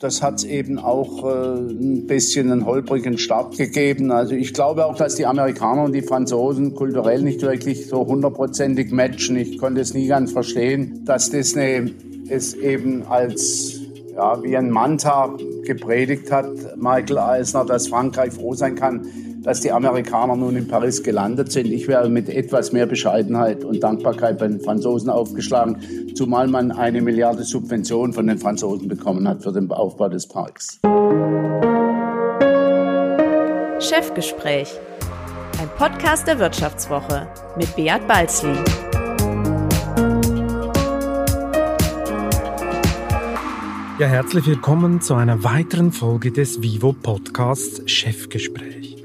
Das hat eben auch äh, ein bisschen einen holprigen Start gegeben. Also ich glaube auch, dass die Amerikaner und die Franzosen kulturell nicht wirklich so hundertprozentig matchen. Ich konnte es nie ganz verstehen, dass Disney es eben als ja, wie ein Manta gepredigt hat, Michael Eisner, dass Frankreich froh sein kann, dass die Amerikaner nun in Paris gelandet sind. Ich wäre mit etwas mehr Bescheidenheit und Dankbarkeit bei den Franzosen aufgeschlagen, zumal man eine Milliarde Subvention von den Franzosen bekommen hat für den Aufbau des Parks. Chefgespräch, ein Podcast der Wirtschaftswoche mit Beat Balzli. Ja, herzlich willkommen zu einer weiteren Folge des Vivo Podcasts Chefgespräch.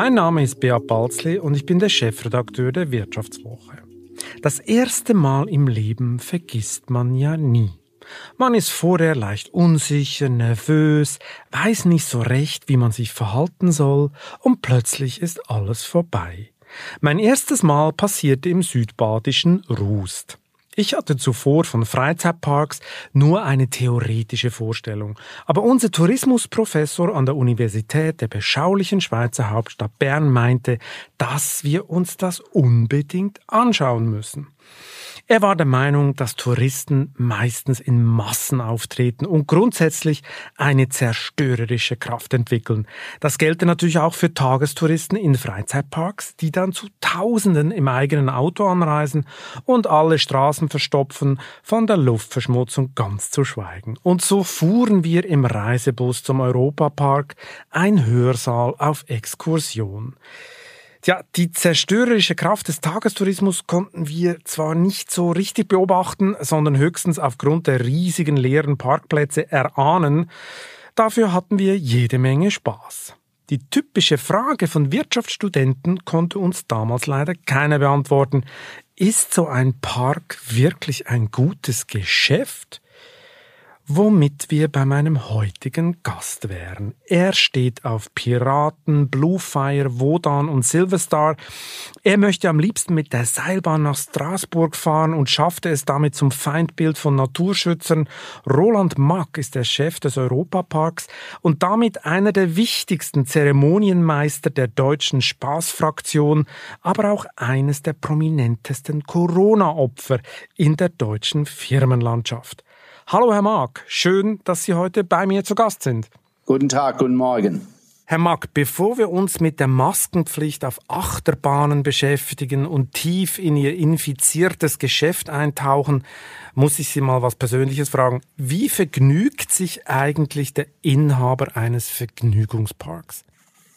Mein Name ist Beat Balzli und ich bin der Chefredakteur der Wirtschaftswoche. Das erste Mal im Leben vergisst man ja nie. Man ist vorher leicht unsicher, nervös, weiß nicht so recht, wie man sich verhalten soll, und plötzlich ist alles vorbei. Mein erstes Mal passierte im südbadischen Rust. Ich hatte zuvor von Freizeitparks nur eine theoretische Vorstellung, aber unser Tourismusprofessor an der Universität der beschaulichen Schweizer Hauptstadt Bern meinte, dass wir uns das unbedingt anschauen müssen. Er war der Meinung, dass Touristen meistens in Massen auftreten und grundsätzlich eine zerstörerische Kraft entwickeln. Das gelte natürlich auch für Tagestouristen in Freizeitparks, die dann zu Tausenden im eigenen Auto anreisen und alle Straßen verstopfen, von der Luftverschmutzung ganz zu schweigen. Und so fuhren wir im Reisebus zum Europapark, ein Hörsaal auf Exkursion. Ja, die zerstörerische Kraft des Tagestourismus konnten wir zwar nicht so richtig beobachten, sondern höchstens aufgrund der riesigen leeren Parkplätze erahnen. Dafür hatten wir jede Menge Spaß. Die typische Frage von Wirtschaftsstudenten konnte uns damals leider keiner beantworten. Ist so ein Park wirklich ein gutes Geschäft? Womit wir bei meinem heutigen Gast wären. Er steht auf Piraten, Bluefire, Wodan und Silverstar. Er möchte am liebsten mit der Seilbahn nach Straßburg fahren und schaffte es damit zum Feindbild von Naturschützern. Roland Mack ist der Chef des Europaparks und damit einer der wichtigsten Zeremonienmeister der deutschen Spaßfraktion, aber auch eines der prominentesten Corona-Opfer in der deutschen Firmenlandschaft. Hallo Herr Mark, schön, dass Sie heute bei mir zu Gast sind. Guten Tag, guten Morgen. Herr Mack, bevor wir uns mit der Maskenpflicht auf Achterbahnen beschäftigen und tief in Ihr infiziertes Geschäft eintauchen, muss ich Sie mal was Persönliches fragen. Wie vergnügt sich eigentlich der Inhaber eines Vergnügungsparks?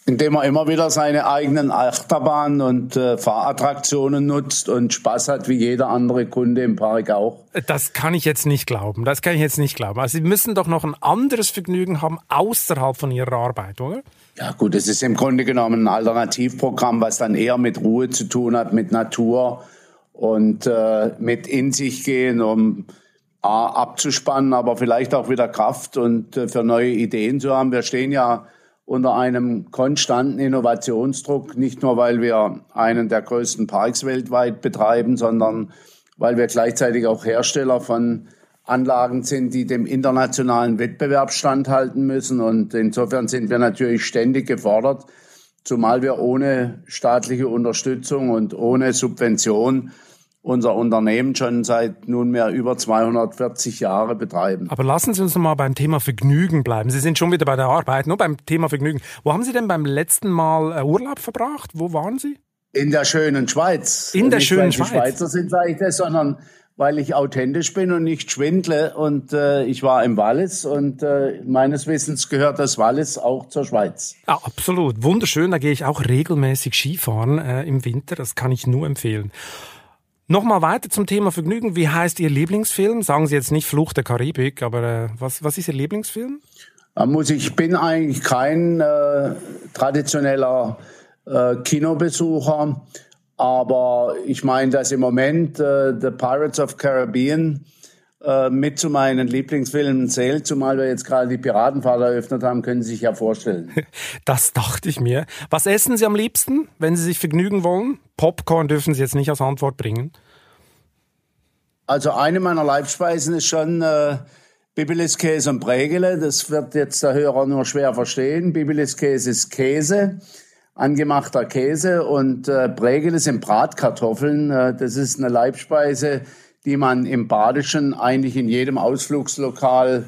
Indem er immer wieder seine eigenen Achterbahnen und äh, Fahrattraktionen nutzt und Spaß hat, wie jeder andere Kunde im Park auch. Das kann ich jetzt nicht glauben. Das kann ich jetzt nicht glauben. Also Sie müssen doch noch ein anderes Vergnügen haben außerhalb von Ihrer Arbeit, oder? Ja gut, es ist im Grunde genommen ein Alternativprogramm, was dann eher mit Ruhe zu tun hat, mit Natur und äh, mit in sich gehen, um A, abzuspannen, aber vielleicht auch wieder Kraft und äh, für neue Ideen zu haben. Wir stehen ja unter einem konstanten Innovationsdruck, nicht nur weil wir einen der größten Parks weltweit betreiben, sondern weil wir gleichzeitig auch Hersteller von Anlagen sind, die dem internationalen Wettbewerb standhalten müssen. Und insofern sind wir natürlich ständig gefordert, zumal wir ohne staatliche Unterstützung und ohne Subvention unser Unternehmen schon seit nunmehr über 240 Jahre betreiben. Aber lassen Sie uns noch mal beim Thema Vergnügen bleiben. Sie sind schon wieder bei der Arbeit, nur beim Thema Vergnügen. Wo haben Sie denn beim letzten Mal äh, Urlaub verbracht? Wo waren Sie? In der schönen Schweiz. In der nicht, schönen Schweiz. Die Schweizer sind, sage ich das, sondern weil ich authentisch bin und nicht schwindle. Und äh, ich war im Wallis und äh, meines Wissens gehört das Wallis auch zur Schweiz. Ja, absolut. Wunderschön. Da gehe ich auch regelmäßig Skifahren äh, im Winter. Das kann ich nur empfehlen. Nochmal weiter zum Thema Vergnügen. Wie heißt Ihr Lieblingsfilm? Sagen Sie jetzt nicht Fluch der Karibik, aber äh, was, was ist Ihr Lieblingsfilm? Ich, bin eigentlich kein äh, traditioneller äh, Kinobesucher, aber ich meine, dass im Moment äh, The Pirates of Caribbean mit zu meinen Lieblingsfilmen zählt, zumal wir jetzt gerade die Piratenfahrt eröffnet haben, können Sie sich ja vorstellen. Das dachte ich mir. Was essen Sie am liebsten, wenn Sie sich vergnügen wollen? Popcorn dürfen Sie jetzt nicht als Antwort bringen. Also eine meiner Leibspeisen ist schon äh, Bibiliskäse und Prägele. Das wird jetzt der Hörer nur schwer verstehen. Bibiliskäse ist Käse, angemachter Käse und äh, Prägele sind Bratkartoffeln. Äh, das ist eine Leibspeise, die man im Badischen eigentlich in jedem Ausflugslokal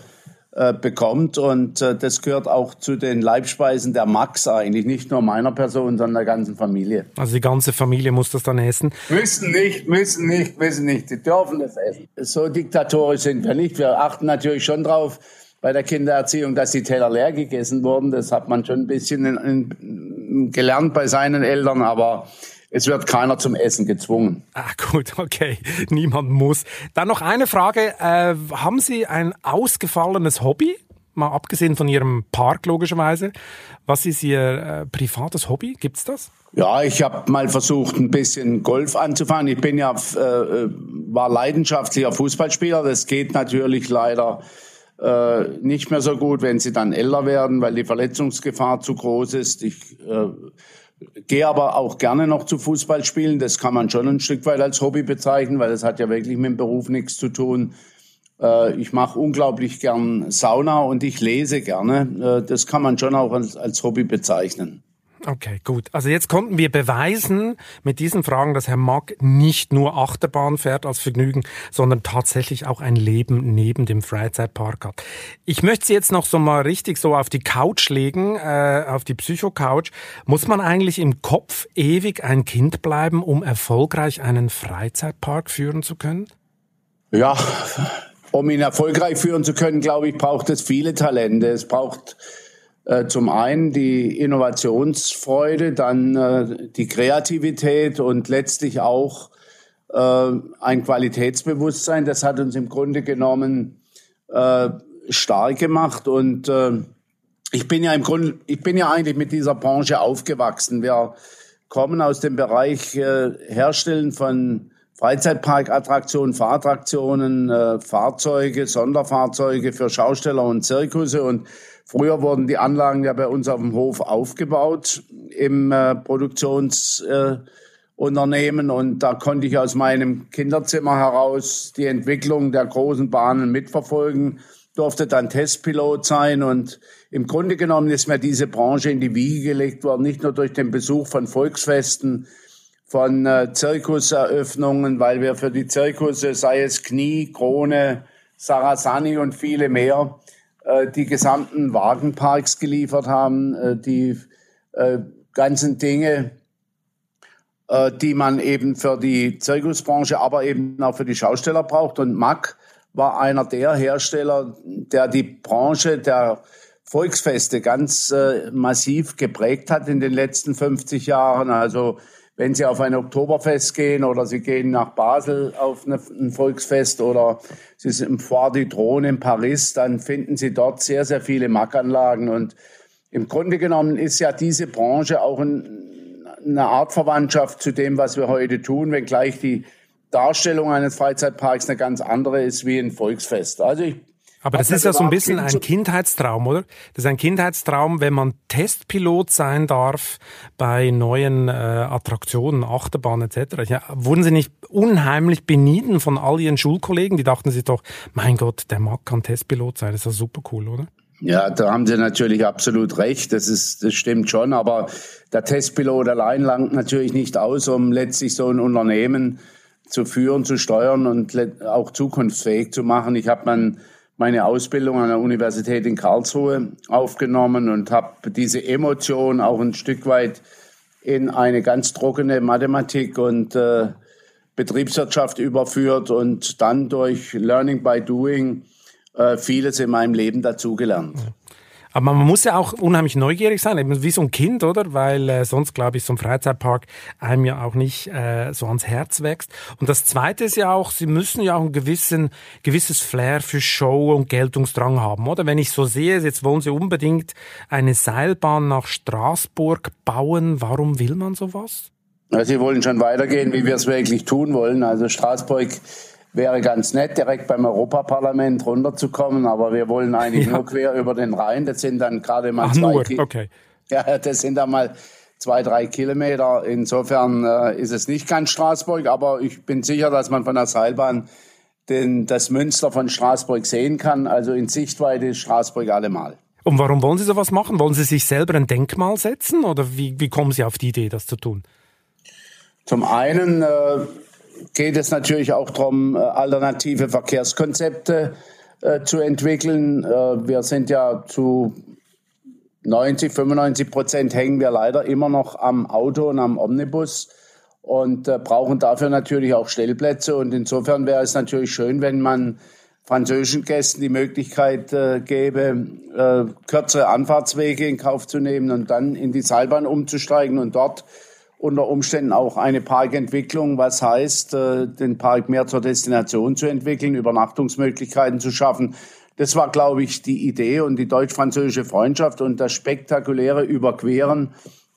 äh, bekommt. Und äh, das gehört auch zu den Leibspeisen der Max eigentlich, nicht nur meiner Person, sondern der ganzen Familie. Also die ganze Familie muss das dann essen? Müssen nicht, müssen nicht, müssen nicht. Die dürfen das essen. So diktatorisch sind wir nicht. Wir achten natürlich schon drauf bei der Kindererziehung, dass die Teller leer gegessen wurden. Das hat man schon ein bisschen in, in, gelernt bei seinen Eltern, aber es wird keiner zum Essen gezwungen. Ah, gut, okay. Niemand muss. Dann noch eine Frage. Äh, haben Sie ein ausgefallenes Hobby? Mal abgesehen von Ihrem Park logischerweise. Was ist Ihr äh, privates Hobby? Gibt's das? Ja, ich habe mal versucht, ein bisschen Golf anzufangen. Ich bin ja äh, äh, war leidenschaftlicher Fußballspieler. Das geht natürlich leider äh, nicht mehr so gut, wenn sie dann älter werden, weil die Verletzungsgefahr zu groß ist. Ich äh, Gehe aber auch gerne noch zu Fußballspielen. Das kann man schon ein Stück weit als Hobby bezeichnen, weil das hat ja wirklich mit dem Beruf nichts zu tun. Äh, ich mache unglaublich gern Sauna und ich lese gerne. Äh, das kann man schon auch als, als Hobby bezeichnen. Okay, gut. Also jetzt konnten wir beweisen mit diesen Fragen, dass Herr Mack nicht nur Achterbahn fährt als Vergnügen, sondern tatsächlich auch ein Leben neben dem Freizeitpark hat. Ich möchte Sie jetzt noch so mal richtig so auf die Couch legen, äh, auf die Psycho-Couch. Muss man eigentlich im Kopf ewig ein Kind bleiben, um erfolgreich einen Freizeitpark führen zu können? Ja, um ihn erfolgreich führen zu können, glaube ich, braucht es viele Talente. Es braucht zum einen die Innovationsfreude, dann äh, die Kreativität und letztlich auch äh, ein Qualitätsbewusstsein. Das hat uns im Grunde genommen stark gemacht und ich bin ja im Grunde, ich bin ja eigentlich mit dieser Branche aufgewachsen. Wir kommen aus dem Bereich Herstellen von Freizeitparkattraktionen, Fahrattraktionen, Fahrzeuge, Sonderfahrzeuge für Schausteller und Zirkusse und Früher wurden die Anlagen ja bei uns auf dem Hof aufgebaut im äh, Produktionsunternehmen. Äh, und da konnte ich aus meinem Kinderzimmer heraus die Entwicklung der großen Bahnen mitverfolgen, durfte dann Testpilot sein. Und im Grunde genommen ist mir diese Branche in die Wiege gelegt worden, nicht nur durch den Besuch von Volksfesten, von äh, Zirkuseröffnungen, weil wir für die Zirkusse, sei es Knie, Krone, Sarasani und viele mehr, äh, die gesamten Wagenparks geliefert haben, äh, die äh, ganzen Dinge, äh, die man eben für die Zirkusbranche, aber eben auch für die Schausteller braucht. Und Mack war einer der Hersteller, der die Branche der Volksfeste ganz äh, massiv geprägt hat in den letzten 50 Jahren. Also wenn Sie auf ein Oktoberfest gehen oder Sie gehen nach Basel auf ein Volksfest oder Sie sind im Foire du Trône in Paris, dann finden Sie dort sehr, sehr viele Mackanlagen. Und im Grunde genommen ist ja diese Branche auch ein, eine Art Verwandtschaft zu dem, was wir heute tun, wenngleich die Darstellung eines Freizeitparks eine ganz andere ist wie ein Volksfest. Also ich aber das ist ja so ein bisschen ein Kindheitstraum, oder? Das ist ein Kindheitstraum, wenn man Testpilot sein darf bei neuen äh, Attraktionen, Achterbahnen etc. Ja, wurden Sie nicht unheimlich benieden von all Ihren Schulkollegen? Die dachten sich doch, mein Gott, der mag kann Testpilot sein. Das ist ja super cool, oder? Ja, da haben Sie natürlich absolut recht. Das ist, das stimmt schon. Aber der Testpilot allein langt natürlich nicht aus, um letztlich so ein Unternehmen zu führen, zu steuern und auch zukunftsfähig zu machen. Ich habe mein meine Ausbildung an der Universität in Karlsruhe aufgenommen und habe diese Emotion auch ein Stück weit in eine ganz trockene Mathematik und äh, Betriebswirtschaft überführt und dann durch Learning by Doing äh, vieles in meinem Leben dazugelernt. Aber man muss ja auch unheimlich neugierig sein, eben wie so ein Kind, oder? Weil äh, sonst, glaube ich, so ein Freizeitpark einem ja auch nicht äh, so ans Herz wächst. Und das Zweite ist ja auch, sie müssen ja auch ein gewissen, gewisses Flair für Show und Geltungsdrang haben, oder? Wenn ich so sehe, jetzt wollen sie unbedingt eine Seilbahn nach Straßburg bauen. Warum will man sowas? Sie wollen schon weitergehen, wie wir es wirklich tun wollen. Also Straßburg wäre ganz nett, direkt beim Europaparlament runterzukommen, aber wir wollen eigentlich ja. nur quer über den Rhein. Das sind dann gerade mal Ach, zwei Kilometer. Okay. Ja, das sind dann mal zwei, drei Kilometer. Insofern äh, ist es nicht ganz Straßburg, aber ich bin sicher, dass man von der Seilbahn den, das Münster von Straßburg sehen kann. Also in Sichtweite ist Straßburg allemal. Und warum wollen Sie sowas machen? Wollen Sie sich selber ein Denkmal setzen oder wie, wie kommen Sie auf die Idee, das zu tun? Zum einen äh, geht es natürlich auch darum, äh, alternative Verkehrskonzepte äh, zu entwickeln. Äh, wir sind ja zu 90, 95 Prozent hängen wir leider immer noch am Auto und am Omnibus und äh, brauchen dafür natürlich auch Stellplätze. Und insofern wäre es natürlich schön, wenn man französischen Gästen die Möglichkeit äh, gäbe, äh, kürzere Anfahrtswege in Kauf zu nehmen und dann in die Seilbahn umzusteigen und dort unter Umständen auch eine Parkentwicklung, was heißt, äh, den Park mehr zur Destination zu entwickeln, Übernachtungsmöglichkeiten zu schaffen. Das war, glaube ich, die Idee und die deutsch-französische Freundschaft und das spektakuläre Überqueren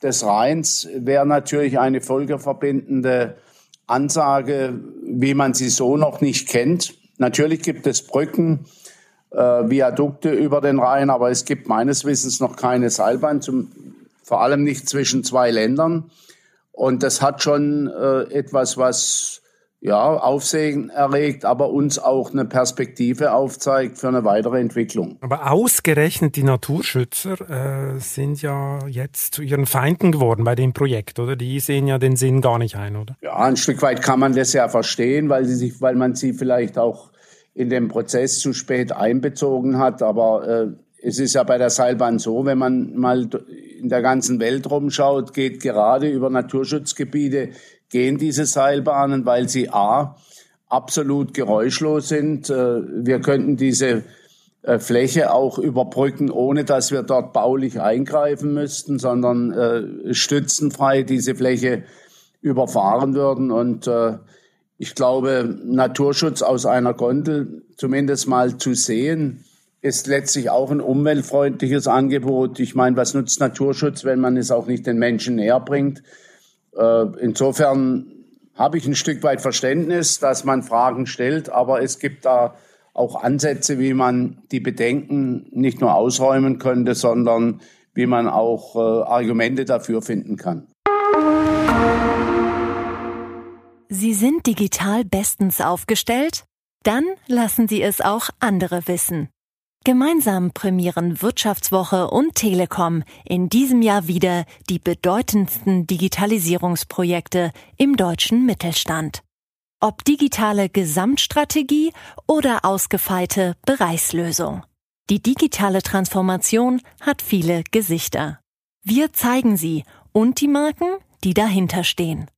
des Rheins wäre natürlich eine folgeverbindende Ansage, wie man sie so noch nicht kennt. Natürlich gibt es Brücken, äh, Viadukte über den Rhein, aber es gibt meines Wissens noch keine Seilbahn, zum, vor allem nicht zwischen zwei Ländern. Und das hat schon äh, etwas, was ja, Aufsehen erregt, aber uns auch eine Perspektive aufzeigt für eine weitere Entwicklung. Aber ausgerechnet die Naturschützer äh, sind ja jetzt zu ihren Feinden geworden bei dem Projekt, oder? Die sehen ja den Sinn gar nicht ein, oder? Ja, ein Stück weit kann man das ja verstehen, weil sie sich, weil man sie vielleicht auch in den Prozess zu spät einbezogen hat. Aber äh, es ist ja bei der Seilbahn so, wenn man mal in der ganzen Welt rumschaut, geht gerade über Naturschutzgebiete gehen diese Seilbahnen, weil sie a absolut geräuschlos sind. Äh, wir könnten diese äh, Fläche auch überbrücken, ohne dass wir dort baulich eingreifen müssten, sondern äh, stützenfrei diese Fläche überfahren würden. Und ich glaube, Naturschutz aus einer Gondel zumindest mal zu sehen, ist letztlich auch ein umweltfreundliches Angebot. Ich meine, was nutzt Naturschutz, wenn man es auch nicht den Menschen näher bringt? Äh, insofern habe ich ein Stück weit Verständnis, dass man Fragen stellt, aber es gibt da auch Ansätze, wie man die Bedenken nicht nur ausräumen könnte, sondern wie man auch äh, Argumente dafür finden kann. Sie sind digital bestens aufgestellt? Dann lassen Sie es auch andere wissen. Gemeinsam prämieren Wirtschaftswoche und Telekom in diesem Jahr wieder die bedeutendsten Digitalisierungsprojekte im deutschen Mittelstand. Ob digitale Gesamtstrategie oder ausgefeilte Bereichslösung. Die digitale Transformation hat viele Gesichter. Wir zeigen sie und die Marken, die dahinter stehen.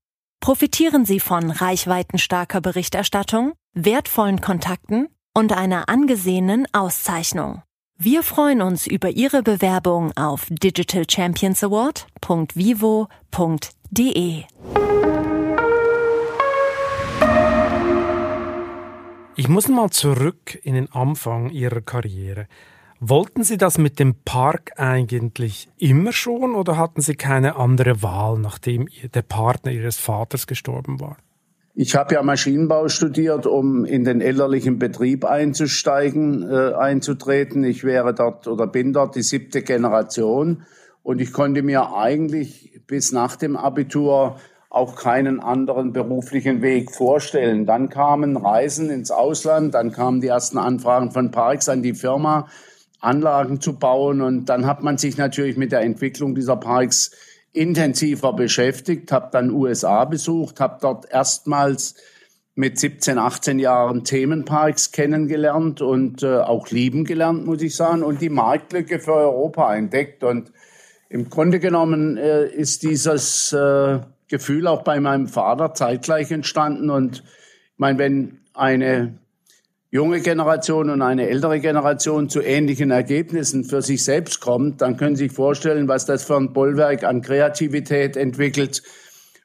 Profitieren Sie von reichweitenstarker Berichterstattung, wertvollen Kontakten und einer angesehenen Auszeichnung. Wir freuen uns über Ihre Bewerbung auf digitalchampionsaward.vivo.de. Ich muss mal zurück in den Anfang Ihrer Karriere. Wollten Sie das mit dem Park eigentlich immer schon oder hatten Sie keine andere Wahl, nachdem der Partner Ihres Vaters gestorben war? Ich habe ja Maschinenbau studiert, um in den elterlichen Betrieb einzusteigen, äh, einzutreten. Ich wäre dort oder bin dort die siebte Generation und ich konnte mir eigentlich bis nach dem Abitur auch keinen anderen beruflichen Weg vorstellen. Dann kamen Reisen ins Ausland, dann kamen die ersten Anfragen von Parks an die Firma, Anlagen zu bauen und dann hat man sich natürlich mit der Entwicklung dieser Parks intensiver beschäftigt, habe dann USA besucht, habe dort erstmals mit 17, 18 Jahren Themenparks kennengelernt und äh, auch lieben gelernt, muss ich sagen, und die Marktlücke für Europa entdeckt. Und im Grunde genommen äh, ist dieses äh, Gefühl auch bei meinem Vater zeitgleich entstanden. Und ich meine, wenn eine junge Generation und eine ältere Generation zu ähnlichen Ergebnissen für sich selbst kommt, dann können Sie sich vorstellen, was das für ein Bollwerk an Kreativität entwickelt,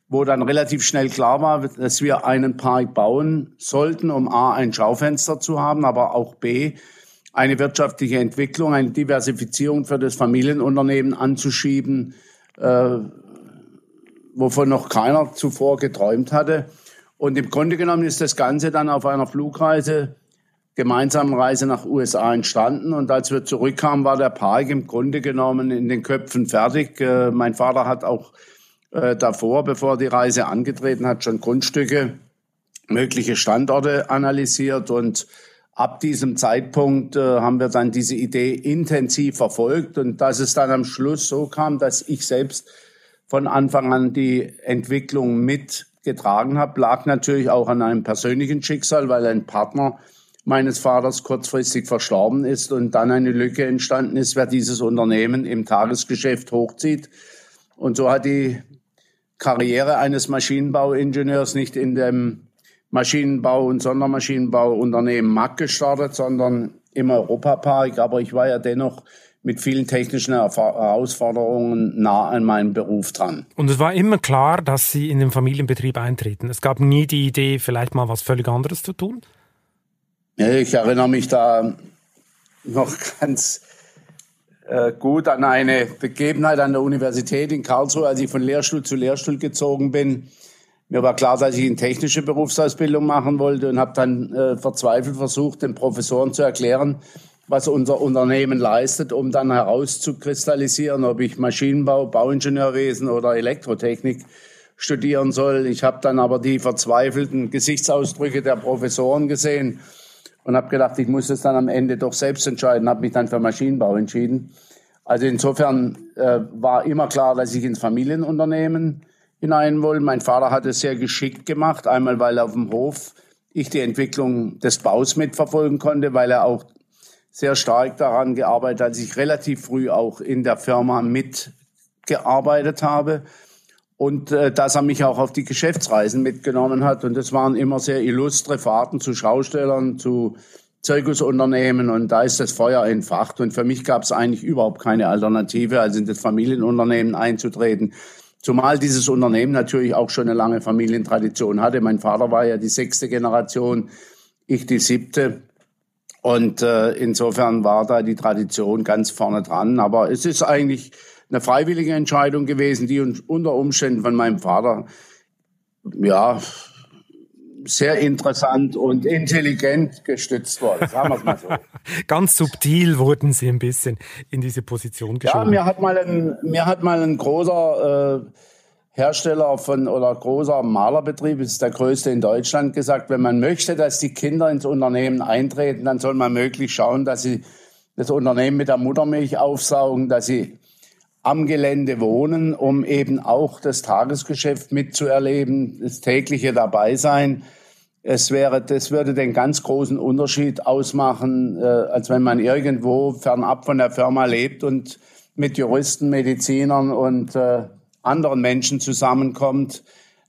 wo dann relativ schnell klar war, dass wir einen Park bauen sollten, um A, ein Schaufenster zu haben, aber auch B, eine wirtschaftliche Entwicklung, eine Diversifizierung für das Familienunternehmen anzuschieben, äh, wovon noch keiner zuvor geträumt hatte. Und im Grunde genommen ist das Ganze dann auf einer Flugreise gemeinsamen Reise nach USA entstanden. Und als wir zurückkamen, war der Park im Grunde genommen in den Köpfen fertig. Äh, mein Vater hat auch äh, davor, bevor die Reise angetreten hat, schon Grundstücke mögliche Standorte analysiert und ab diesem Zeitpunkt äh, haben wir dann diese Idee intensiv verfolgt und dass es dann am Schluss so kam, dass ich selbst von Anfang an die Entwicklung mitgetragen habe, lag natürlich auch an einem persönlichen Schicksal, weil ein Partner meines Vaters kurzfristig verstorben ist und dann eine Lücke entstanden ist, wer dieses Unternehmen im Tagesgeschäft hochzieht. Und so hat die Karriere eines Maschinenbauingenieurs nicht in dem Maschinenbau- und Sondermaschinenbauunternehmen MAG gestartet, sondern im Europapark. Aber ich war ja dennoch mit vielen technischen Herausforderungen nah an meinem Beruf dran. Und es war immer klar, dass Sie in den Familienbetrieb eintreten. Es gab nie die Idee, vielleicht mal was völlig anderes zu tun? Ich erinnere mich da noch ganz äh, gut an eine Begebenheit an der Universität in Karlsruhe, als ich von Lehrstuhl zu Lehrstuhl gezogen bin. Mir war klar, dass ich eine technische Berufsausbildung machen wollte und habe dann äh, verzweifelt versucht, den Professoren zu erklären, was unser Unternehmen leistet, um dann herauszukristallisieren, ob ich Maschinenbau, Bauingenieurwesen oder Elektrotechnik studieren soll. Ich habe dann aber die verzweifelten Gesichtsausdrücke der Professoren gesehen und habe gedacht, ich muss es dann am Ende doch selbst entscheiden, habe mich dann für Maschinenbau entschieden. Also insofern äh, war immer klar, dass ich ins Familienunternehmen hinein will. Mein Vater hat es sehr geschickt gemacht, einmal weil auf dem Hof ich die Entwicklung des Baus mitverfolgen konnte, weil er auch sehr stark daran gearbeitet hat, dass ich relativ früh auch in der Firma mitgearbeitet habe und äh, dass er mich auch auf die Geschäftsreisen mitgenommen hat. Und das waren immer sehr illustre Fahrten zu Schaustellern, zu Zirkusunternehmen und da ist das Feuer entfacht. Und für mich gab es eigentlich überhaupt keine Alternative, als in das Familienunternehmen einzutreten. Zumal dieses Unternehmen natürlich auch schon eine lange Familientradition hatte. Mein Vater war ja die sechste Generation, ich die siebte. Und äh, insofern war da die Tradition ganz vorne dran. Aber es ist eigentlich eine freiwillige Entscheidung gewesen, die unter Umständen von meinem Vater, ja, sehr interessant und intelligent gestützt wurde, sagen wir es mal so. Ganz subtil wurden Sie ein bisschen in diese Position geschoben. Ja, mir hat mal ein, mir hat mal ein großer äh, Hersteller von oder großer Malerbetrieb, ist der größte in Deutschland, gesagt, wenn man möchte, dass die Kinder ins Unternehmen eintreten, dann soll man möglichst schauen, dass sie das Unternehmen mit der Muttermilch aufsaugen, dass sie am Gelände wohnen, um eben auch das Tagesgeschäft mitzuerleben, das tägliche dabei sein. Es wäre, das würde den ganz großen Unterschied ausmachen, äh, als wenn man irgendwo fernab von der Firma lebt und mit Juristen, Medizinern und äh, anderen Menschen zusammenkommt.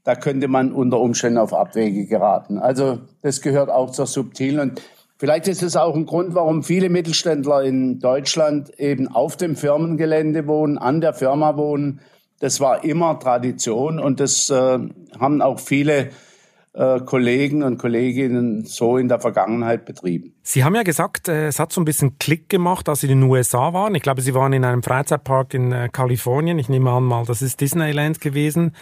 Da könnte man unter Umständen auf Abwege geraten. Also das gehört auch zur subtilen und Vielleicht ist es auch ein Grund, warum viele Mittelständler in Deutschland eben auf dem Firmengelände wohnen, an der Firma wohnen. Das war immer Tradition und das äh, haben auch viele Kollegen und Kolleginnen so in der Vergangenheit betrieben. Sie haben ja gesagt, äh, es hat so ein bisschen Klick gemacht, als Sie in den USA waren. Ich glaube, Sie waren in einem Freizeitpark in äh, Kalifornien. Ich nehme an mal, das ist Disneyland gewesen.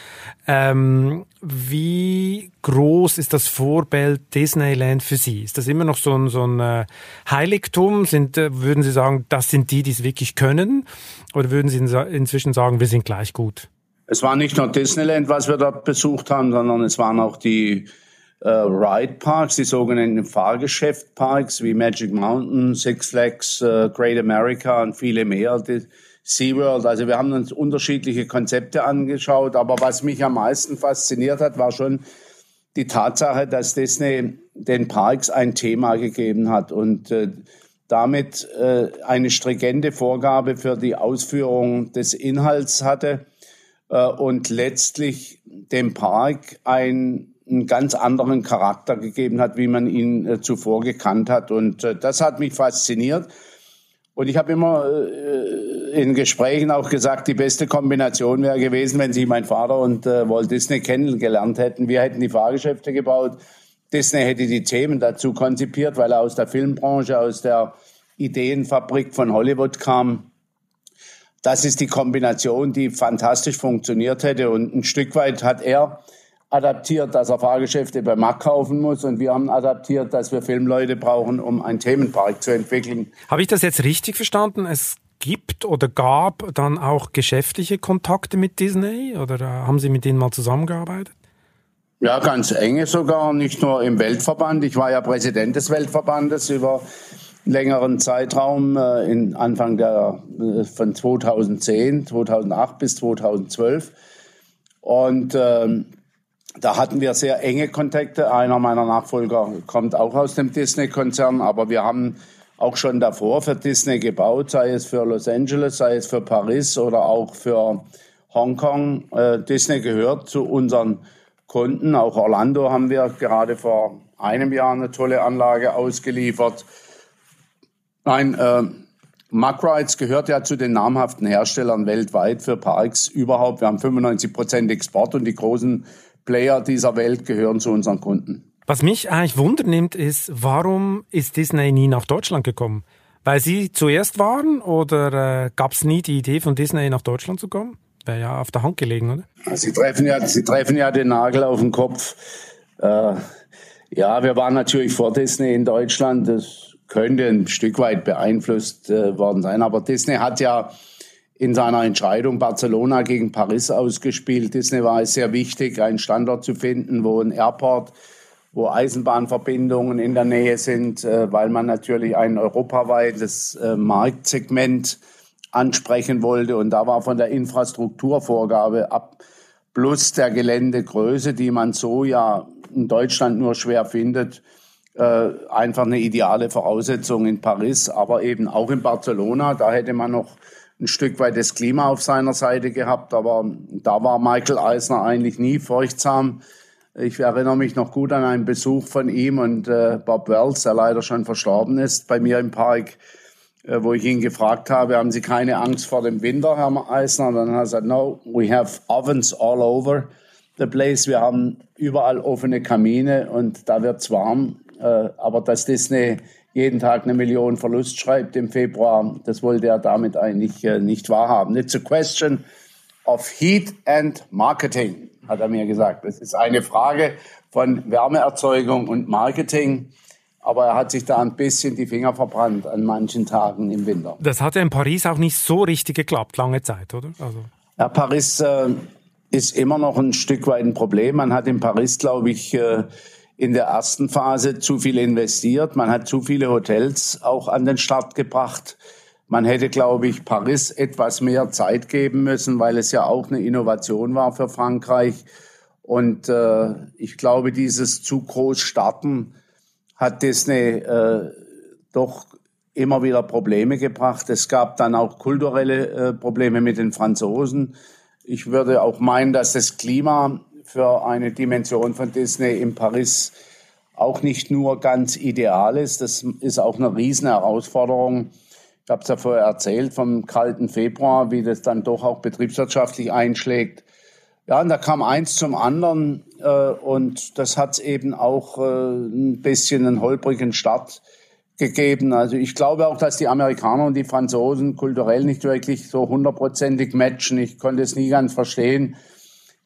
Ähm, wie groß ist das Vorbild Disneyland für Sie? Ist das immer noch so ein, so ein äh, Heiligtum? Sind, äh, würden Sie sagen, das sind die, die es wirklich können? Oder würden Sie inzwischen sagen, wir sind gleich gut? Es war nicht nur Disneyland, was wir dort besucht haben, sondern es waren auch die äh, Ride Parks, die sogenannten Fahrgeschäftparks wie Magic Mountain, Six Flags, äh, Great America und viele mehr. Die SeaWorld. Also wir haben uns unterschiedliche Konzepte angeschaut, aber was mich am meisten fasziniert hat, war schon die Tatsache, dass Disney den Parks ein Thema gegeben hat und äh, damit äh, eine stringente Vorgabe für die Ausführung des Inhalts hatte und letztlich dem Park ein, einen ganz anderen Charakter gegeben hat, wie man ihn äh, zuvor gekannt hat. Und äh, das hat mich fasziniert. Und ich habe immer äh, in Gesprächen auch gesagt, die beste Kombination wäre gewesen, wenn Sie mein Vater und äh, Walt Disney kennengelernt hätten. Wir hätten die Fahrgeschäfte gebaut. Disney hätte die Themen dazu konzipiert, weil er aus der Filmbranche, aus der Ideenfabrik von Hollywood kam das ist die Kombination, die fantastisch funktioniert hätte. Und ein Stück weit hat er adaptiert, dass er Fahrgeschäfte bei Mack kaufen muss. Und wir haben adaptiert, dass wir Filmleute brauchen, um einen Themenpark zu entwickeln. Habe ich das jetzt richtig verstanden? Es gibt oder gab dann auch geschäftliche Kontakte mit Disney? Oder haben Sie mit denen mal zusammengearbeitet? Ja, ganz enge sogar, nicht nur im Weltverband. Ich war ja Präsident des Weltverbandes über längeren Zeitraum äh, in Anfang der äh, von 2010, 2008 bis 2012 und ähm, da hatten wir sehr enge Kontakte. Einer meiner Nachfolger kommt auch aus dem Disney-Konzern, aber wir haben auch schon davor für Disney gebaut, sei es für Los Angeles, sei es für Paris oder auch für Hongkong. Äh, Disney gehört zu unseren Kunden. Auch Orlando haben wir gerade vor einem Jahr eine tolle Anlage ausgeliefert. Nein, äh, Rides gehört ja zu den namhaften Herstellern weltweit für Parks überhaupt. Wir haben 95 Prozent Export und die großen Player dieser Welt gehören zu unseren Kunden. Was mich eigentlich wundernimmt, ist, warum ist Disney nie nach Deutschland gekommen? Weil Sie zuerst waren oder äh, gab es nie die Idee von Disney nach Deutschland zu kommen? Wäre ja auf der Hand gelegen, oder? Sie treffen ja, Sie treffen ja den Nagel auf den Kopf. Äh, ja, wir waren natürlich vor Disney in Deutschland. Das könnte ein Stück weit beeinflusst äh, worden sein. Aber Disney hat ja in seiner Entscheidung Barcelona gegen Paris ausgespielt. Disney war es sehr wichtig, einen Standort zu finden, wo ein Airport wo Eisenbahnverbindungen in der Nähe sind, äh, weil man natürlich ein europaweites äh, Marktsegment ansprechen wollte. Und da war von der Infrastrukturvorgabe ab plus der Geländegröße, die man so ja in Deutschland nur schwer findet, äh, einfach eine ideale Voraussetzung in Paris, aber eben auch in Barcelona. Da hätte man noch ein Stück weit das Klima auf seiner Seite gehabt, aber da war Michael Eisner eigentlich nie furchtsam ich erinnere mich noch gut an einen Besuch von ihm und äh, Bob Wells, der leider schon verstorben ist, bei mir im Park, äh, wo ich ihn gefragt habe, haben Sie keine Angst vor dem Winter, Herr Eisner? Und dann hat er gesagt, no, we have ovens all over the place. Wir haben überall offene Kamine und da wird's warm. Äh, aber dass Disney jeden Tag eine Million Verlust schreibt im Februar, das wollte er damit eigentlich äh, nicht wahrhaben. It's a question of heat and marketing hat er mir gesagt. Es ist eine Frage von Wärmeerzeugung und Marketing. Aber er hat sich da ein bisschen die Finger verbrannt an manchen Tagen im Winter. Das hat ja in Paris auch nicht so richtig geklappt, lange Zeit, oder? Also. Ja, Paris äh, ist immer noch ein Stück weit ein Problem. Man hat in Paris, glaube ich, äh, in der ersten Phase zu viel investiert. Man hat zu viele Hotels auch an den Start gebracht. Man hätte, glaube ich, Paris etwas mehr Zeit geben müssen, weil es ja auch eine Innovation war für Frankreich. Und äh, ich glaube, dieses zu groß starten hat Disney äh, doch immer wieder Probleme gebracht. Es gab dann auch kulturelle äh, Probleme mit den Franzosen. Ich würde auch meinen, dass das Klima für eine Dimension von Disney in Paris auch nicht nur ganz ideal ist. Das ist auch eine riesen Herausforderung ich habe es ja vorher erzählt vom kalten Februar, wie das dann doch auch betriebswirtschaftlich einschlägt. Ja, und da kam eins zum anderen äh, und das hat eben auch äh, ein bisschen einen holprigen Start gegeben. Also ich glaube auch, dass die Amerikaner und die Franzosen kulturell nicht wirklich so hundertprozentig matchen. Ich konnte es nie ganz verstehen,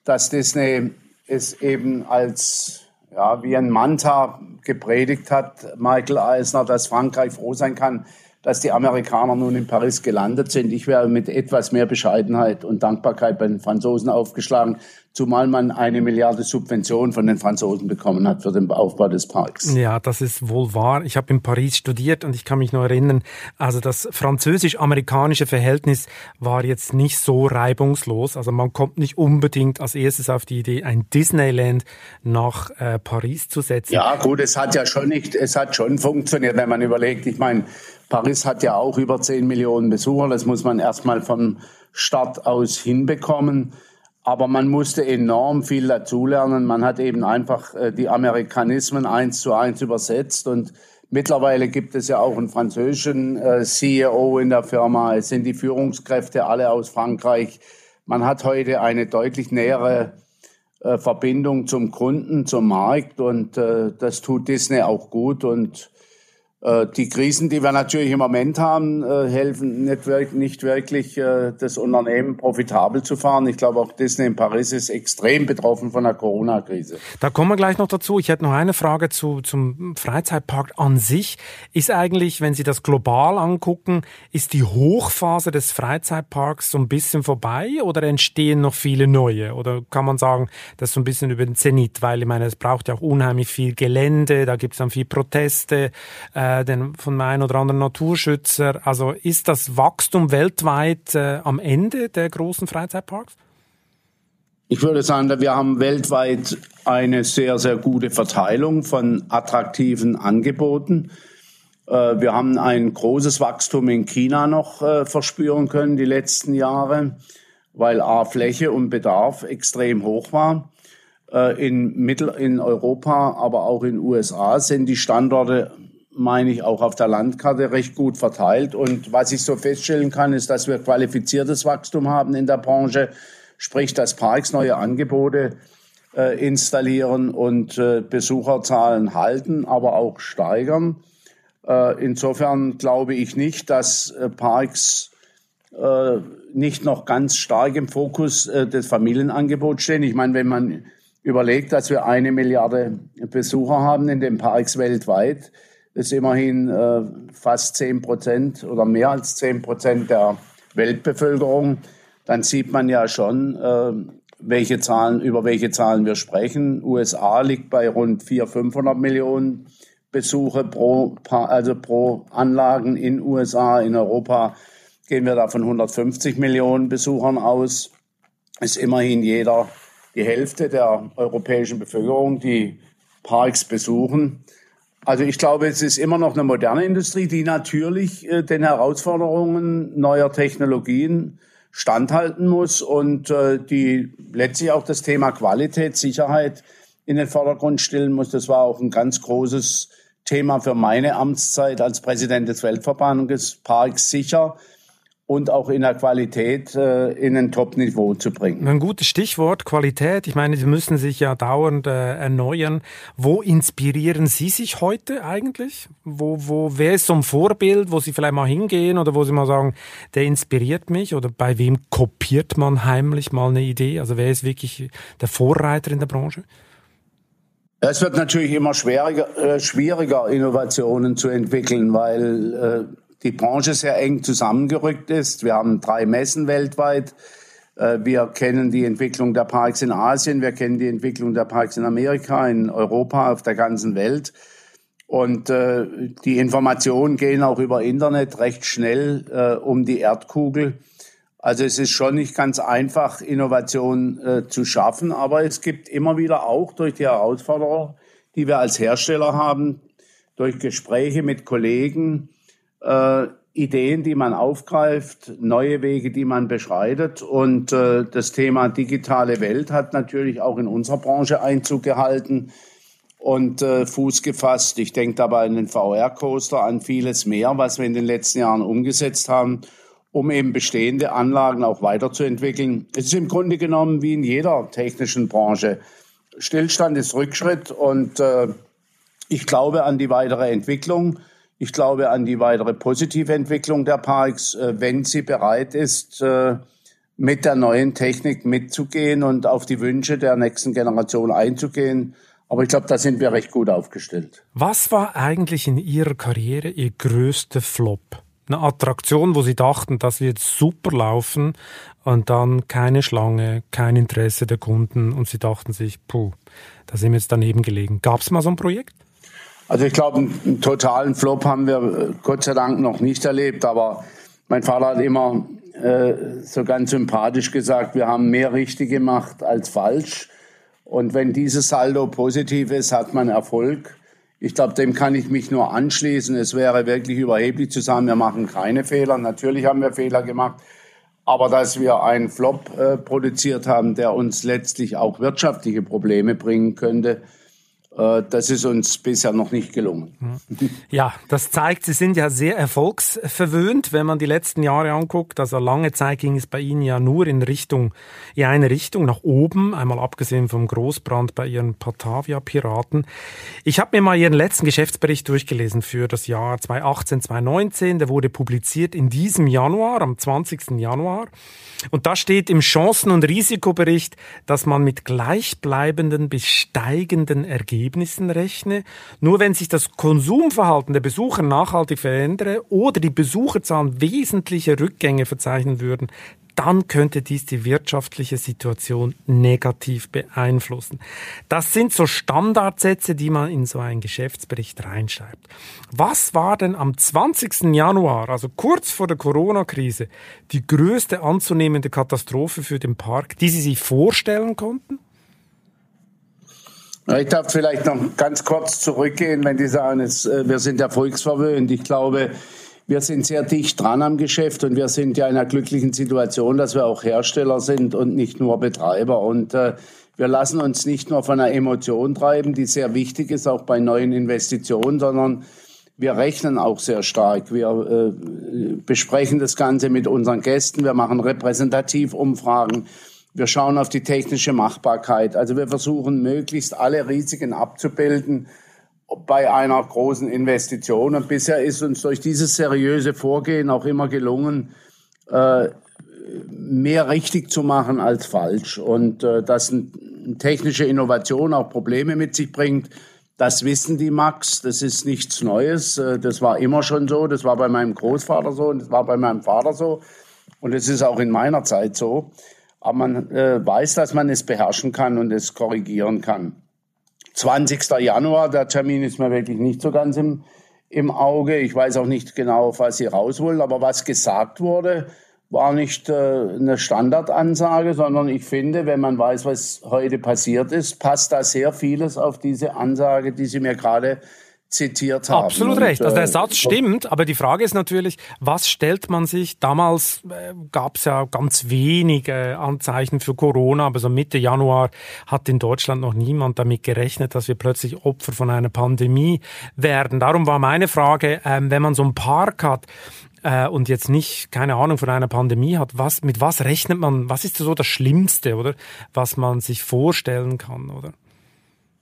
dass Disney es eben als ja, wie ein Manta gepredigt hat, Michael Eisner, dass Frankreich froh sein kann, dass die Amerikaner nun in Paris gelandet sind. Ich wäre mit etwas mehr Bescheidenheit und Dankbarkeit bei den Franzosen aufgeschlagen, zumal man eine Milliarde Subvention von den Franzosen bekommen hat für den Aufbau des Parks. Ja, das ist wohl wahr. Ich habe in Paris studiert und ich kann mich noch erinnern, also das französisch-amerikanische Verhältnis war jetzt nicht so reibungslos. Also man kommt nicht unbedingt als erstes auf die Idee, ein Disneyland nach äh, Paris zu setzen. Ja, gut, es hat ja schon nicht, es hat schon funktioniert, wenn man überlegt. Ich meine, Paris hat ja auch über 10 Millionen Besucher. Das muss man erstmal vom Start aus hinbekommen. Aber man musste enorm viel dazulernen. Man hat eben einfach äh, die Amerikanismen eins zu eins übersetzt. Und mittlerweile gibt es ja auch einen französischen äh, CEO in der Firma. Es sind die Führungskräfte alle aus Frankreich. Man hat heute eine deutlich nähere äh, Verbindung zum Kunden, zum Markt. Und das tut Disney auch gut. Und die Krisen, die wir natürlich im Moment haben, äh, helfen nicht, nicht wirklich, äh, das Unternehmen profitabel zu fahren. Ich glaube, auch Disney in Paris ist extrem betroffen von der Corona-Krise. Da kommen wir gleich noch dazu. Ich hätte noch eine Frage zu, zum Freizeitpark an sich. Ist eigentlich, wenn Sie das global angucken, ist die Hochphase des Freizeitparks so ein bisschen vorbei oder entstehen noch viele neue? Oder kann man sagen, das ist so ein bisschen über den Zenit? Weil ich meine, es braucht ja auch unheimlich viel Gelände, da gibt es dann viel Proteste. Äh, äh, den, von einem oder anderen Naturschützer. Also ist das Wachstum weltweit äh, am Ende der großen Freizeitparks? Ich würde sagen, wir haben weltweit eine sehr, sehr gute Verteilung von attraktiven Angeboten. Äh, wir haben ein großes Wachstum in China noch äh, verspüren können die letzten Jahre, weil A Fläche und Bedarf extrem hoch war. Äh, in Mittel in Europa, aber auch in USA sind die Standorte meine ich, auch auf der Landkarte recht gut verteilt. Und was ich so feststellen kann, ist, dass wir qualifiziertes Wachstum haben in der Branche, sprich, dass Parks neue Angebote äh, installieren und äh, Besucherzahlen halten, aber auch steigern. Äh, insofern glaube ich nicht, dass äh, Parks äh, nicht noch ganz stark im Fokus äh, des Familienangebots stehen. Ich meine, wenn man überlegt, dass wir eine Milliarde Besucher haben in den Parks weltweit, ist immerhin äh, fast 10 Prozent oder mehr als 10 Prozent der Weltbevölkerung, dann sieht man ja schon, äh, welche Zahlen, über welche Zahlen wir sprechen. USA liegt bei rund 400, 500 Millionen Besuche pro, also pro Anlagen in USA. In Europa gehen wir da von 150 Millionen Besuchern aus. Ist immerhin jeder die Hälfte der europäischen Bevölkerung, die Parks besuchen. Also ich glaube, es ist immer noch eine moderne Industrie, die natürlich äh, den Herausforderungen neuer Technologien standhalten muss und äh, die letztlich auch das Thema Qualität, Sicherheit in den Vordergrund stellen muss. Das war auch ein ganz großes Thema für meine Amtszeit als Präsident des Weltverbandes Parks sicher und auch in der Qualität äh, in ein Top-Niveau zu bringen. Ein gutes Stichwort, Qualität. Ich meine, Sie müssen sich ja dauernd äh, erneuern. Wo inspirieren Sie sich heute eigentlich? Wo, wo, wer ist so ein Vorbild, wo Sie vielleicht mal hingehen oder wo Sie mal sagen, der inspiriert mich? Oder bei wem kopiert man heimlich mal eine Idee? Also wer ist wirklich der Vorreiter in der Branche? Es wird natürlich immer schwieriger, äh, schwieriger Innovationen zu entwickeln, weil äh, die Branche sehr eng zusammengerückt ist. Wir haben drei Messen weltweit. Äh, wir kennen die Entwicklung der Parks in Asien, wir kennen die Entwicklung der Parks in Amerika, in Europa, auf der ganzen Welt. Und äh, die Informationen gehen auch über Internet recht schnell äh, um die Erdkugel. Also es ist schon nicht ganz einfach, Innovation zu schaffen, aber es gibt immer wieder auch durch die Herausforderungen, die wir als Hersteller haben, durch Gespräche mit Kollegen, äh, Ideen, die man aufgreift, neue Wege, die man beschreitet. Und äh, das Thema digitale Welt hat natürlich auch in unserer Branche Einzug gehalten und äh, Fuß gefasst. Ich denke dabei an den VR-Coaster, an vieles mehr, was wir in den letzten Jahren umgesetzt haben, um eben bestehende Anlagen auch weiterzuentwickeln. Es ist im Grunde genommen wie in jeder technischen Branche. Stillstand ist Rückschritt und äh, ich glaube an die weitere Entwicklung. Ich glaube an die weitere positive Entwicklung der Parks, äh, wenn sie bereit ist, äh, mit der neuen Technik mitzugehen und auf die Wünsche der nächsten Generation einzugehen. Aber ich glaube, da sind wir recht gut aufgestellt. Was war eigentlich in Ihrer Karriere Ihr größter Flop? Eine Attraktion, wo Sie dachten, das wird super laufen und dann keine Schlange, kein Interesse der Kunden und Sie dachten sich, puh, da sind wir jetzt daneben gelegen. Gab es mal so ein Projekt? Also ich glaube, einen totalen Flop haben wir äh, Gott sei Dank noch nicht erlebt, aber mein Vater hat immer äh, so ganz sympathisch gesagt, wir haben mehr richtig gemacht als falsch. Und wenn dieses Saldo positiv ist, hat man Erfolg. Ich glaube, dem kann ich mich nur anschließen. Es wäre wirklich überheblich zu sagen, wir machen keine Fehler. Natürlich haben wir Fehler gemacht. Aber dass wir einen Flop äh, produziert haben, der uns letztlich auch wirtschaftliche Probleme bringen könnte, das ist uns bisher noch nicht gelungen. Ja, das zeigt, Sie sind ja sehr erfolgsverwöhnt, wenn man die letzten Jahre anguckt. Also lange Zeit ging es bei Ihnen ja nur in Richtung, in eine Richtung nach oben, einmal abgesehen vom Großbrand bei Ihren Patavia-Piraten. Ich habe mir mal Ihren letzten Geschäftsbericht durchgelesen für das Jahr 2018, 2019. Der wurde publiziert in diesem Januar, am 20. Januar. Und da steht im Chancen- und Risikobericht, dass man mit gleichbleibenden bis steigenden Ergebnissen rechne. Nur wenn sich das Konsumverhalten der Besucher nachhaltig verändere oder die Besucherzahlen wesentliche Rückgänge verzeichnen würden, dann könnte dies die wirtschaftliche Situation negativ beeinflussen. Das sind so Standardsätze, die man in so einen Geschäftsbericht reinschreibt. Was war denn am 20. Januar, also kurz vor der Corona-Krise, die größte anzunehmende Katastrophe für den Park, die Sie sich vorstellen konnten? Ich darf vielleicht noch ganz kurz zurückgehen, wenn die sagen, äh, wir sind erfolgsverwöhnt. Ich glaube, wir sind sehr dicht dran am Geschäft und wir sind ja in einer glücklichen Situation, dass wir auch Hersteller sind und nicht nur Betreiber. Und äh, wir lassen uns nicht nur von einer Emotion treiben, die sehr wichtig ist, auch bei neuen Investitionen, sondern wir rechnen auch sehr stark. Wir äh, besprechen das Ganze mit unseren Gästen. Wir machen Repräsentativumfragen. Wir schauen auf die technische Machbarkeit. Also wir versuchen möglichst alle Risiken abzubilden bei einer großen Investition. Und bisher ist uns durch dieses seriöse Vorgehen auch immer gelungen, äh, mehr richtig zu machen als falsch. Und äh, dass eine technische Innovation auch Probleme mit sich bringt, das wissen die Max. Das ist nichts Neues. Äh, das war immer schon so. Das war bei meinem Großvater so und das war bei meinem Vater so. Und es ist auch in meiner Zeit so. Aber man äh, weiß, dass man es beherrschen kann und es korrigieren kann. 20. Januar, der Termin ist mir wirklich nicht so ganz im, im Auge. Ich weiß auch nicht genau, auf was Sie raus wollen, aber was gesagt wurde, war nicht äh, eine Standardansage, sondern ich finde, wenn man weiß, was heute passiert ist, passt da sehr vieles auf diese Ansage, die Sie mir gerade zitiert haben. Absolut recht. Also der äh, Satz stimmt, aber die Frage ist natürlich, was stellt man sich? Damals äh, gab es ja ganz wenige Anzeichen für Corona, aber so Mitte Januar hat in Deutschland noch niemand damit gerechnet, dass wir plötzlich Opfer von einer Pandemie werden. Darum war meine Frage, ähm, wenn man so einen Park hat, äh, und jetzt nicht, keine Ahnung, von einer Pandemie hat, was, mit was rechnet man, was ist so das Schlimmste, oder? Was man sich vorstellen kann, oder?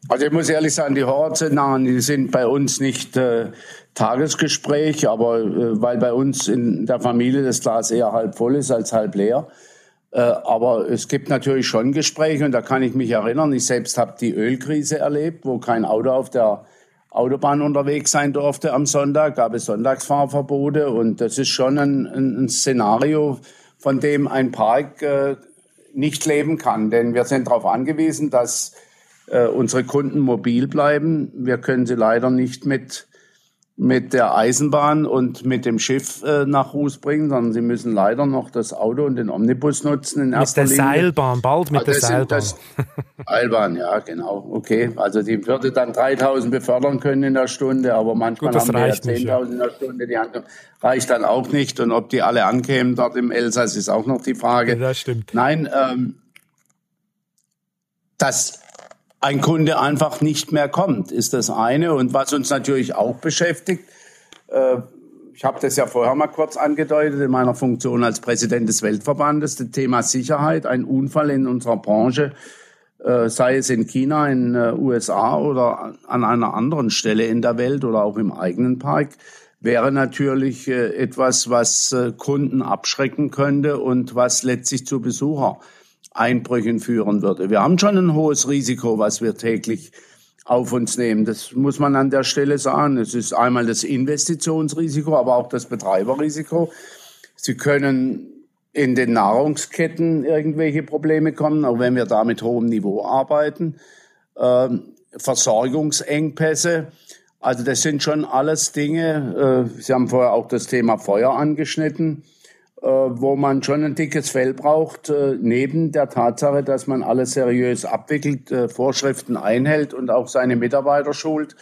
Also ich muss ehrlich sagen, die Horrorszenarien, die sind bei uns nicht äh, Tagesgespräch, aber äh, weil bei uns in der Familie das Glas eher halb voll ist als halb leer. Äh, aber es gibt natürlich schon Gespräche und da kann ich mich erinnern, ich selbst habe die Ölkrise erlebt, wo kein Auto auf der Autobahn unterwegs sein durfte am Sonntag, gab es Sonntagsfahrverbote und das ist schon ein, ein Szenario, von dem ein Park äh, nicht leben kann. Denn wir sind darauf angewiesen, dass äh, unsere Kunden mobil bleiben. Wir können sie leider nicht mit mit der Eisenbahn und mit dem Schiff äh, nach Ruß bringen, sondern sie müssen leider noch das Auto und den Omnibus nutzen in Mit der Linie. Seilbahn, bald mit also der Seilbahn. Seilbahn, ja, genau. Okay, also die würde dann 3000 befördern können in der Stunde, aber manchmal Gut, haben wir ja 10.000 ja. in der Stunde, die reicht dann auch nicht. Und ob die alle ankämen dort im Elsass, ist auch noch die Frage. Ja, das stimmt. Nein, ähm, das ein Kunde einfach nicht mehr kommt, ist das eine. Und was uns natürlich auch beschäftigt, äh, ich habe das ja vorher mal kurz angedeutet in meiner Funktion als Präsident des Weltverbandes, das Thema Sicherheit, ein Unfall in unserer Branche, äh, sei es in China, in äh, USA oder an einer anderen Stelle in der Welt oder auch im eigenen Park, wäre natürlich äh, etwas, was äh, Kunden abschrecken könnte und was letztlich zu Besucher Einbrüchen führen würde. Wir haben schon ein hohes Risiko, was wir täglich auf uns nehmen. Das muss man an der Stelle sagen. Es ist einmal das Investitionsrisiko, aber auch das Betreiberrisiko. Sie können in den Nahrungsketten irgendwelche Probleme kommen, auch wenn wir da mit hohem Niveau arbeiten. Ähm, Versorgungsengpässe. Also das sind schon alles Dinge. Äh, Sie haben vorher auch das Thema Feuer angeschnitten. Äh, wo man schon ein dickes Fell braucht, äh, neben der Tatsache, dass man alles seriös abwickelt, äh, Vorschriften einhält und auch seine Mitarbeiter schult,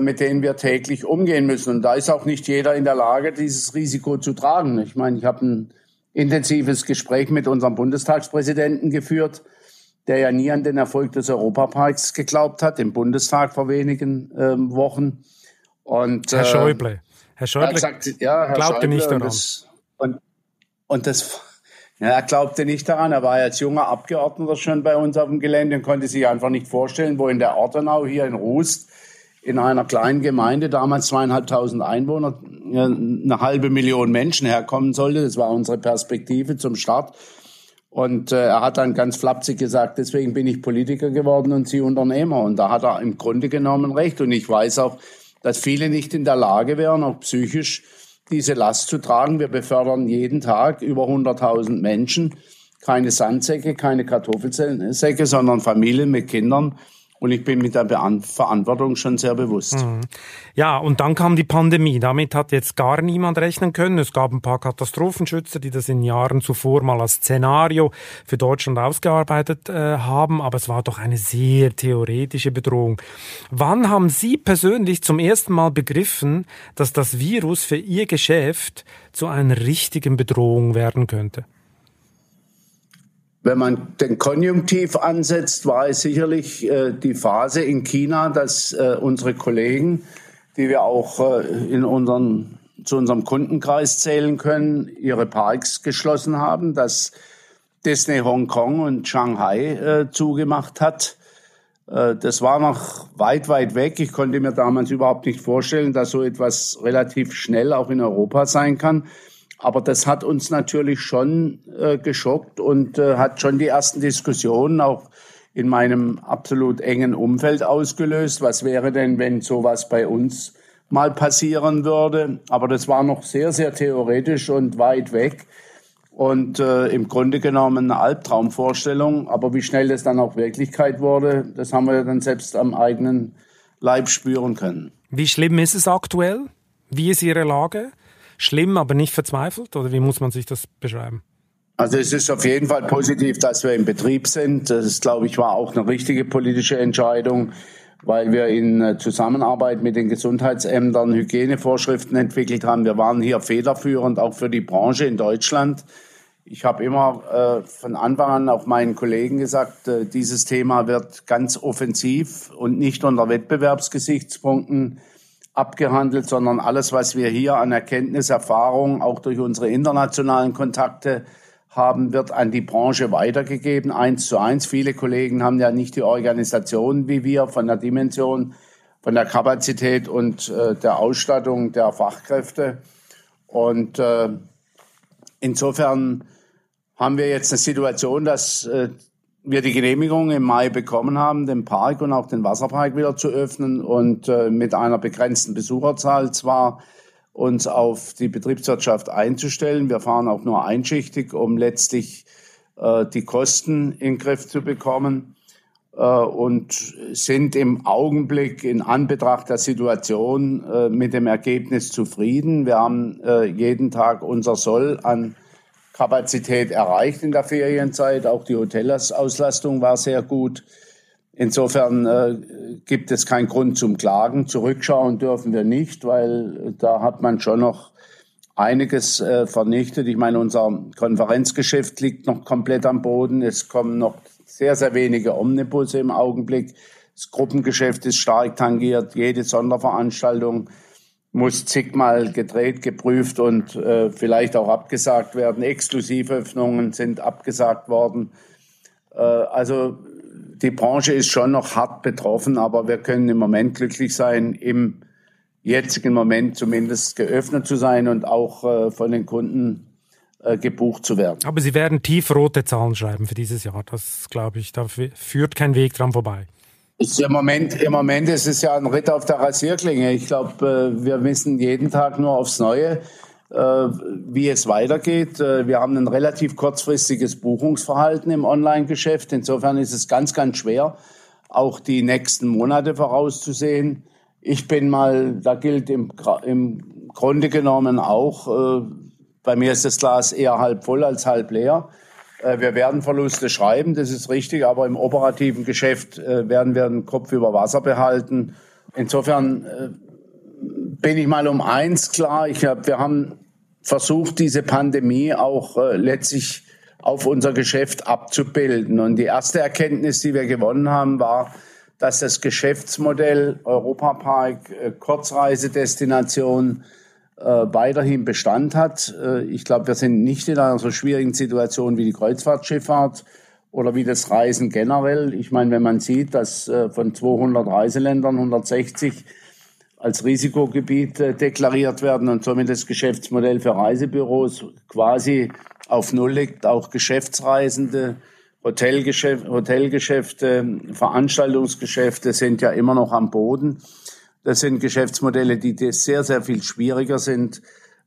mit denen wir täglich umgehen müssen. Und da ist auch nicht jeder in der Lage, dieses Risiko zu tragen. Ich meine, ich habe ein intensives Gespräch mit unserem Bundestagspräsidenten geführt, der ja nie an den Erfolg des Europaparks geglaubt hat, im Bundestag vor wenigen ähm, Wochen. Und, Herr Schäuble. Herr Schäuble gesagt, ja, Herr glaubte Schäuble nicht daran. Das, und das ja, er glaubte nicht daran. Er war als junger Abgeordneter schon bei uns auf dem Gelände und konnte sich einfach nicht vorstellen, wo in der Ortenau hier in Rust in einer kleinen Gemeinde, damals zweieinhalbtausend Einwohner, eine halbe Million Menschen herkommen sollte. Das war unsere Perspektive zum Start. Und äh, er hat dann ganz flapsig gesagt, deswegen bin ich Politiker geworden und Sie Unternehmer. Und da hat er im Grunde genommen recht. Und ich weiß auch, dass viele nicht in der Lage wären, auch psychisch diese Last zu tragen. Wir befördern jeden Tag über 100.000 Menschen. Keine Sandsäcke, keine Kartoffelsäcke, sondern Familien mit Kindern. Und ich bin mit der Verantwortung schon sehr bewusst. Mhm. Ja, und dann kam die Pandemie. Damit hat jetzt gar niemand rechnen können. Es gab ein paar Katastrophenschützer, die das in Jahren zuvor mal als Szenario für Deutschland ausgearbeitet äh, haben. Aber es war doch eine sehr theoretische Bedrohung. Wann haben Sie persönlich zum ersten Mal begriffen, dass das Virus für Ihr Geschäft zu einer richtigen Bedrohung werden könnte? Wenn man den Konjunktiv ansetzt, war es sicherlich äh, die Phase in China, dass äh, unsere Kollegen, die wir auch äh, in unseren, zu unserem Kundenkreis zählen können, ihre Parks geschlossen haben, dass Disney Hongkong und Shanghai äh, zugemacht hat. Äh, das war noch weit, weit weg. Ich konnte mir damals überhaupt nicht vorstellen, dass so etwas relativ schnell auch in Europa sein kann. Aber das hat uns natürlich schon äh, geschockt und äh, hat schon die ersten Diskussionen auch in meinem absolut engen Umfeld ausgelöst. Was wäre denn, wenn sowas bei uns mal passieren würde? Aber das war noch sehr, sehr theoretisch und weit weg. Und äh, im Grunde genommen eine Albtraumvorstellung. Aber wie schnell das dann auch Wirklichkeit wurde, das haben wir dann selbst am eigenen Leib spüren können. Wie schlimm ist es aktuell? Wie ist Ihre Lage? Schlimm, aber nicht verzweifelt? Oder wie muss man sich das beschreiben? Also es ist auf jeden Fall positiv, dass wir im Betrieb sind. Das, glaube ich, war auch eine richtige politische Entscheidung, weil wir in äh, Zusammenarbeit mit den Gesundheitsämtern Hygienevorschriften entwickelt haben. Wir waren hier federführend, auch für die Branche in Deutschland. Ich habe immer äh, von Anfang an auch meinen Kollegen gesagt, äh, dieses Thema wird ganz offensiv und nicht unter Wettbewerbsgesichtspunkten abgehandelt, sondern alles, was wir hier an Erkenntnis, Erfahrung, auch durch unsere internationalen Kontakte haben, wird an die Branche weitergegeben, eins zu eins. Viele Kollegen haben ja nicht die Organisation wie wir von der Dimension, von der Kapazität und äh, der Ausstattung der Fachkräfte. Und äh, insofern haben wir jetzt eine Situation, dass äh, wir die Genehmigung im Mai bekommen haben, den Park und auch den Wasserpark wieder zu öffnen und äh, mit einer begrenzten Besucherzahl zwar uns auf die Betriebswirtschaft einzustellen. Wir fahren auch nur einschichtig, um letztlich äh, die Kosten in den Griff zu bekommen äh, und sind im Augenblick in Anbetracht der Situation äh, mit dem Ergebnis zufrieden. Wir haben äh, jeden Tag unser Soll an Kapazität erreicht in der Ferienzeit. Auch die Hotelsauslastung war sehr gut. Insofern äh, gibt es keinen Grund zum Klagen. Zurückschauen dürfen wir nicht, weil da hat man schon noch einiges äh, vernichtet. Ich meine, unser Konferenzgeschäft liegt noch komplett am Boden. Es kommen noch sehr, sehr wenige Omnibusse im Augenblick. Das Gruppengeschäft ist stark tangiert. Jede Sonderveranstaltung muss zigmal gedreht, geprüft und äh, vielleicht auch abgesagt werden. Exklusivöffnungen sind abgesagt worden. Äh, also die Branche ist schon noch hart betroffen, aber wir können im Moment glücklich sein, im jetzigen Moment zumindest geöffnet zu sein und auch äh, von den Kunden äh, gebucht zu werden. Aber Sie werden tiefrote Zahlen schreiben für dieses Jahr. Das glaube ich, da führt kein Weg dran vorbei. Im Moment, Im Moment ist es ja ein Ritt auf der Rasierklinge. Ich glaube, äh, wir wissen jeden Tag nur aufs Neue, äh, wie es weitergeht. Äh, wir haben ein relativ kurzfristiges Buchungsverhalten im Online-Geschäft. Insofern ist es ganz, ganz schwer, auch die nächsten Monate vorauszusehen. Ich bin mal, da gilt im, im Grunde genommen auch, bei mir ist das Glas eher halb voll als halb leer. Äh, wir werden Verluste schreiben, das ist richtig, aber im operativen Geschäft äh, werden wir den Kopf über Wasser behalten. Insofern äh, bin ich mal um eins klar. Ich hab, wir haben versucht, diese Pandemie auch letztlich auf unser Geschäft abzubilden. Und die erste Erkenntnis, die wir gewonnen haben, war, dass das Geschäftsmodell Europapark Kurzreisedestination weiterhin Bestand hat. Äh, ich glaube, wir sind nicht in einer so schwierigen Situation wie die Kreuzfahrtschifffahrt oder wie das Reisen generell. Ich meine, wenn man sieht, dass äh, von 200 Reiseländern 160 als Risikogebiet äh, deklariert werden und somit das Geschäftsmodell für Reisebüros quasi auf Null liegt, auch Geschäftsreisende, Hotelgeschäfte, Hotelgeschäfte, Veranstaltungsgeschäfte sind ja immer noch am Boden. Das sind Geschäftsmodelle, die sehr, sehr viel schwieriger sind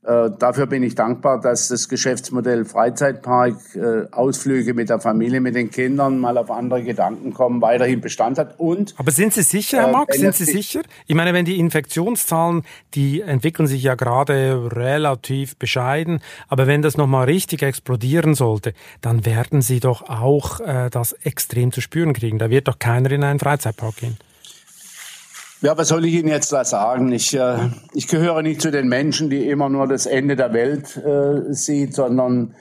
äh, dafür bin ich dankbar, dass das Geschäftsmodell Freizeitpark, äh, Ausflüge mit der Familie, mit den Kindern mal auf andere Gedanken kommen, weiterhin Bestand hat. Und aber sind Sie sicher, Herr äh, Max? Äh, sind Sie sicher? Ich meine, wenn die Infektionszahlen, die entwickeln sich ja gerade relativ bescheiden, aber wenn das nochmal richtig explodieren sollte, dann werden Sie doch auch das extrem zu spüren kriegen. Da wird doch keiner in einen Freizeitpark gehen. Ja, was soll ich Ihnen jetzt da sagen? Ich, äh, ich gehöre nicht zu den Menschen, die immer nur das Ende der Welt äh, sieht, sondern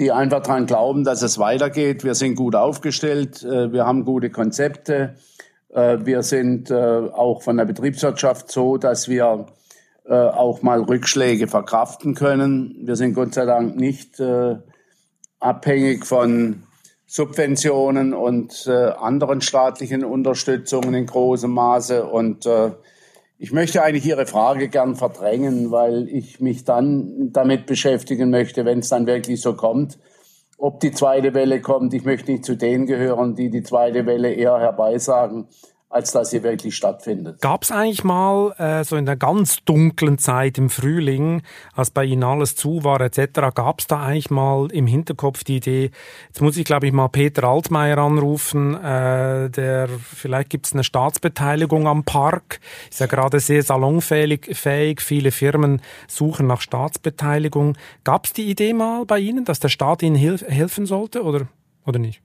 die einfach daran glauben, dass es weitergeht. Wir sind gut aufgestellt, äh, wir haben gute Konzepte, äh, wir sind äh, auch von der Betriebswirtschaft so, dass wir äh, auch mal Rückschläge verkraften können. Wir sind Gott sei Dank nicht äh, abhängig von Subventionen und äh, anderen staatlichen Unterstützungen in großem Maße. Und äh, ich möchte eigentlich Ihre Frage gern verdrängen, weil ich mich dann damit beschäftigen möchte, wenn es dann wirklich so kommt, ob die zweite Welle kommt. Ich möchte nicht zu denen gehören, die die zweite Welle eher herbeisagen als dass sie wirklich stattfindet. Gab es eigentlich mal äh, so in der ganz dunklen Zeit im Frühling, als bei Ihnen alles zu war etc., gab es da eigentlich mal im Hinterkopf die Idee, jetzt muss ich glaube ich mal Peter Altmaier anrufen, äh, der vielleicht gibt es eine Staatsbeteiligung am Park, ist ja gerade sehr salonfähig, fähig, viele Firmen suchen nach Staatsbeteiligung. Gab es die Idee mal bei Ihnen, dass der Staat Ihnen hilf helfen sollte oder, oder nicht?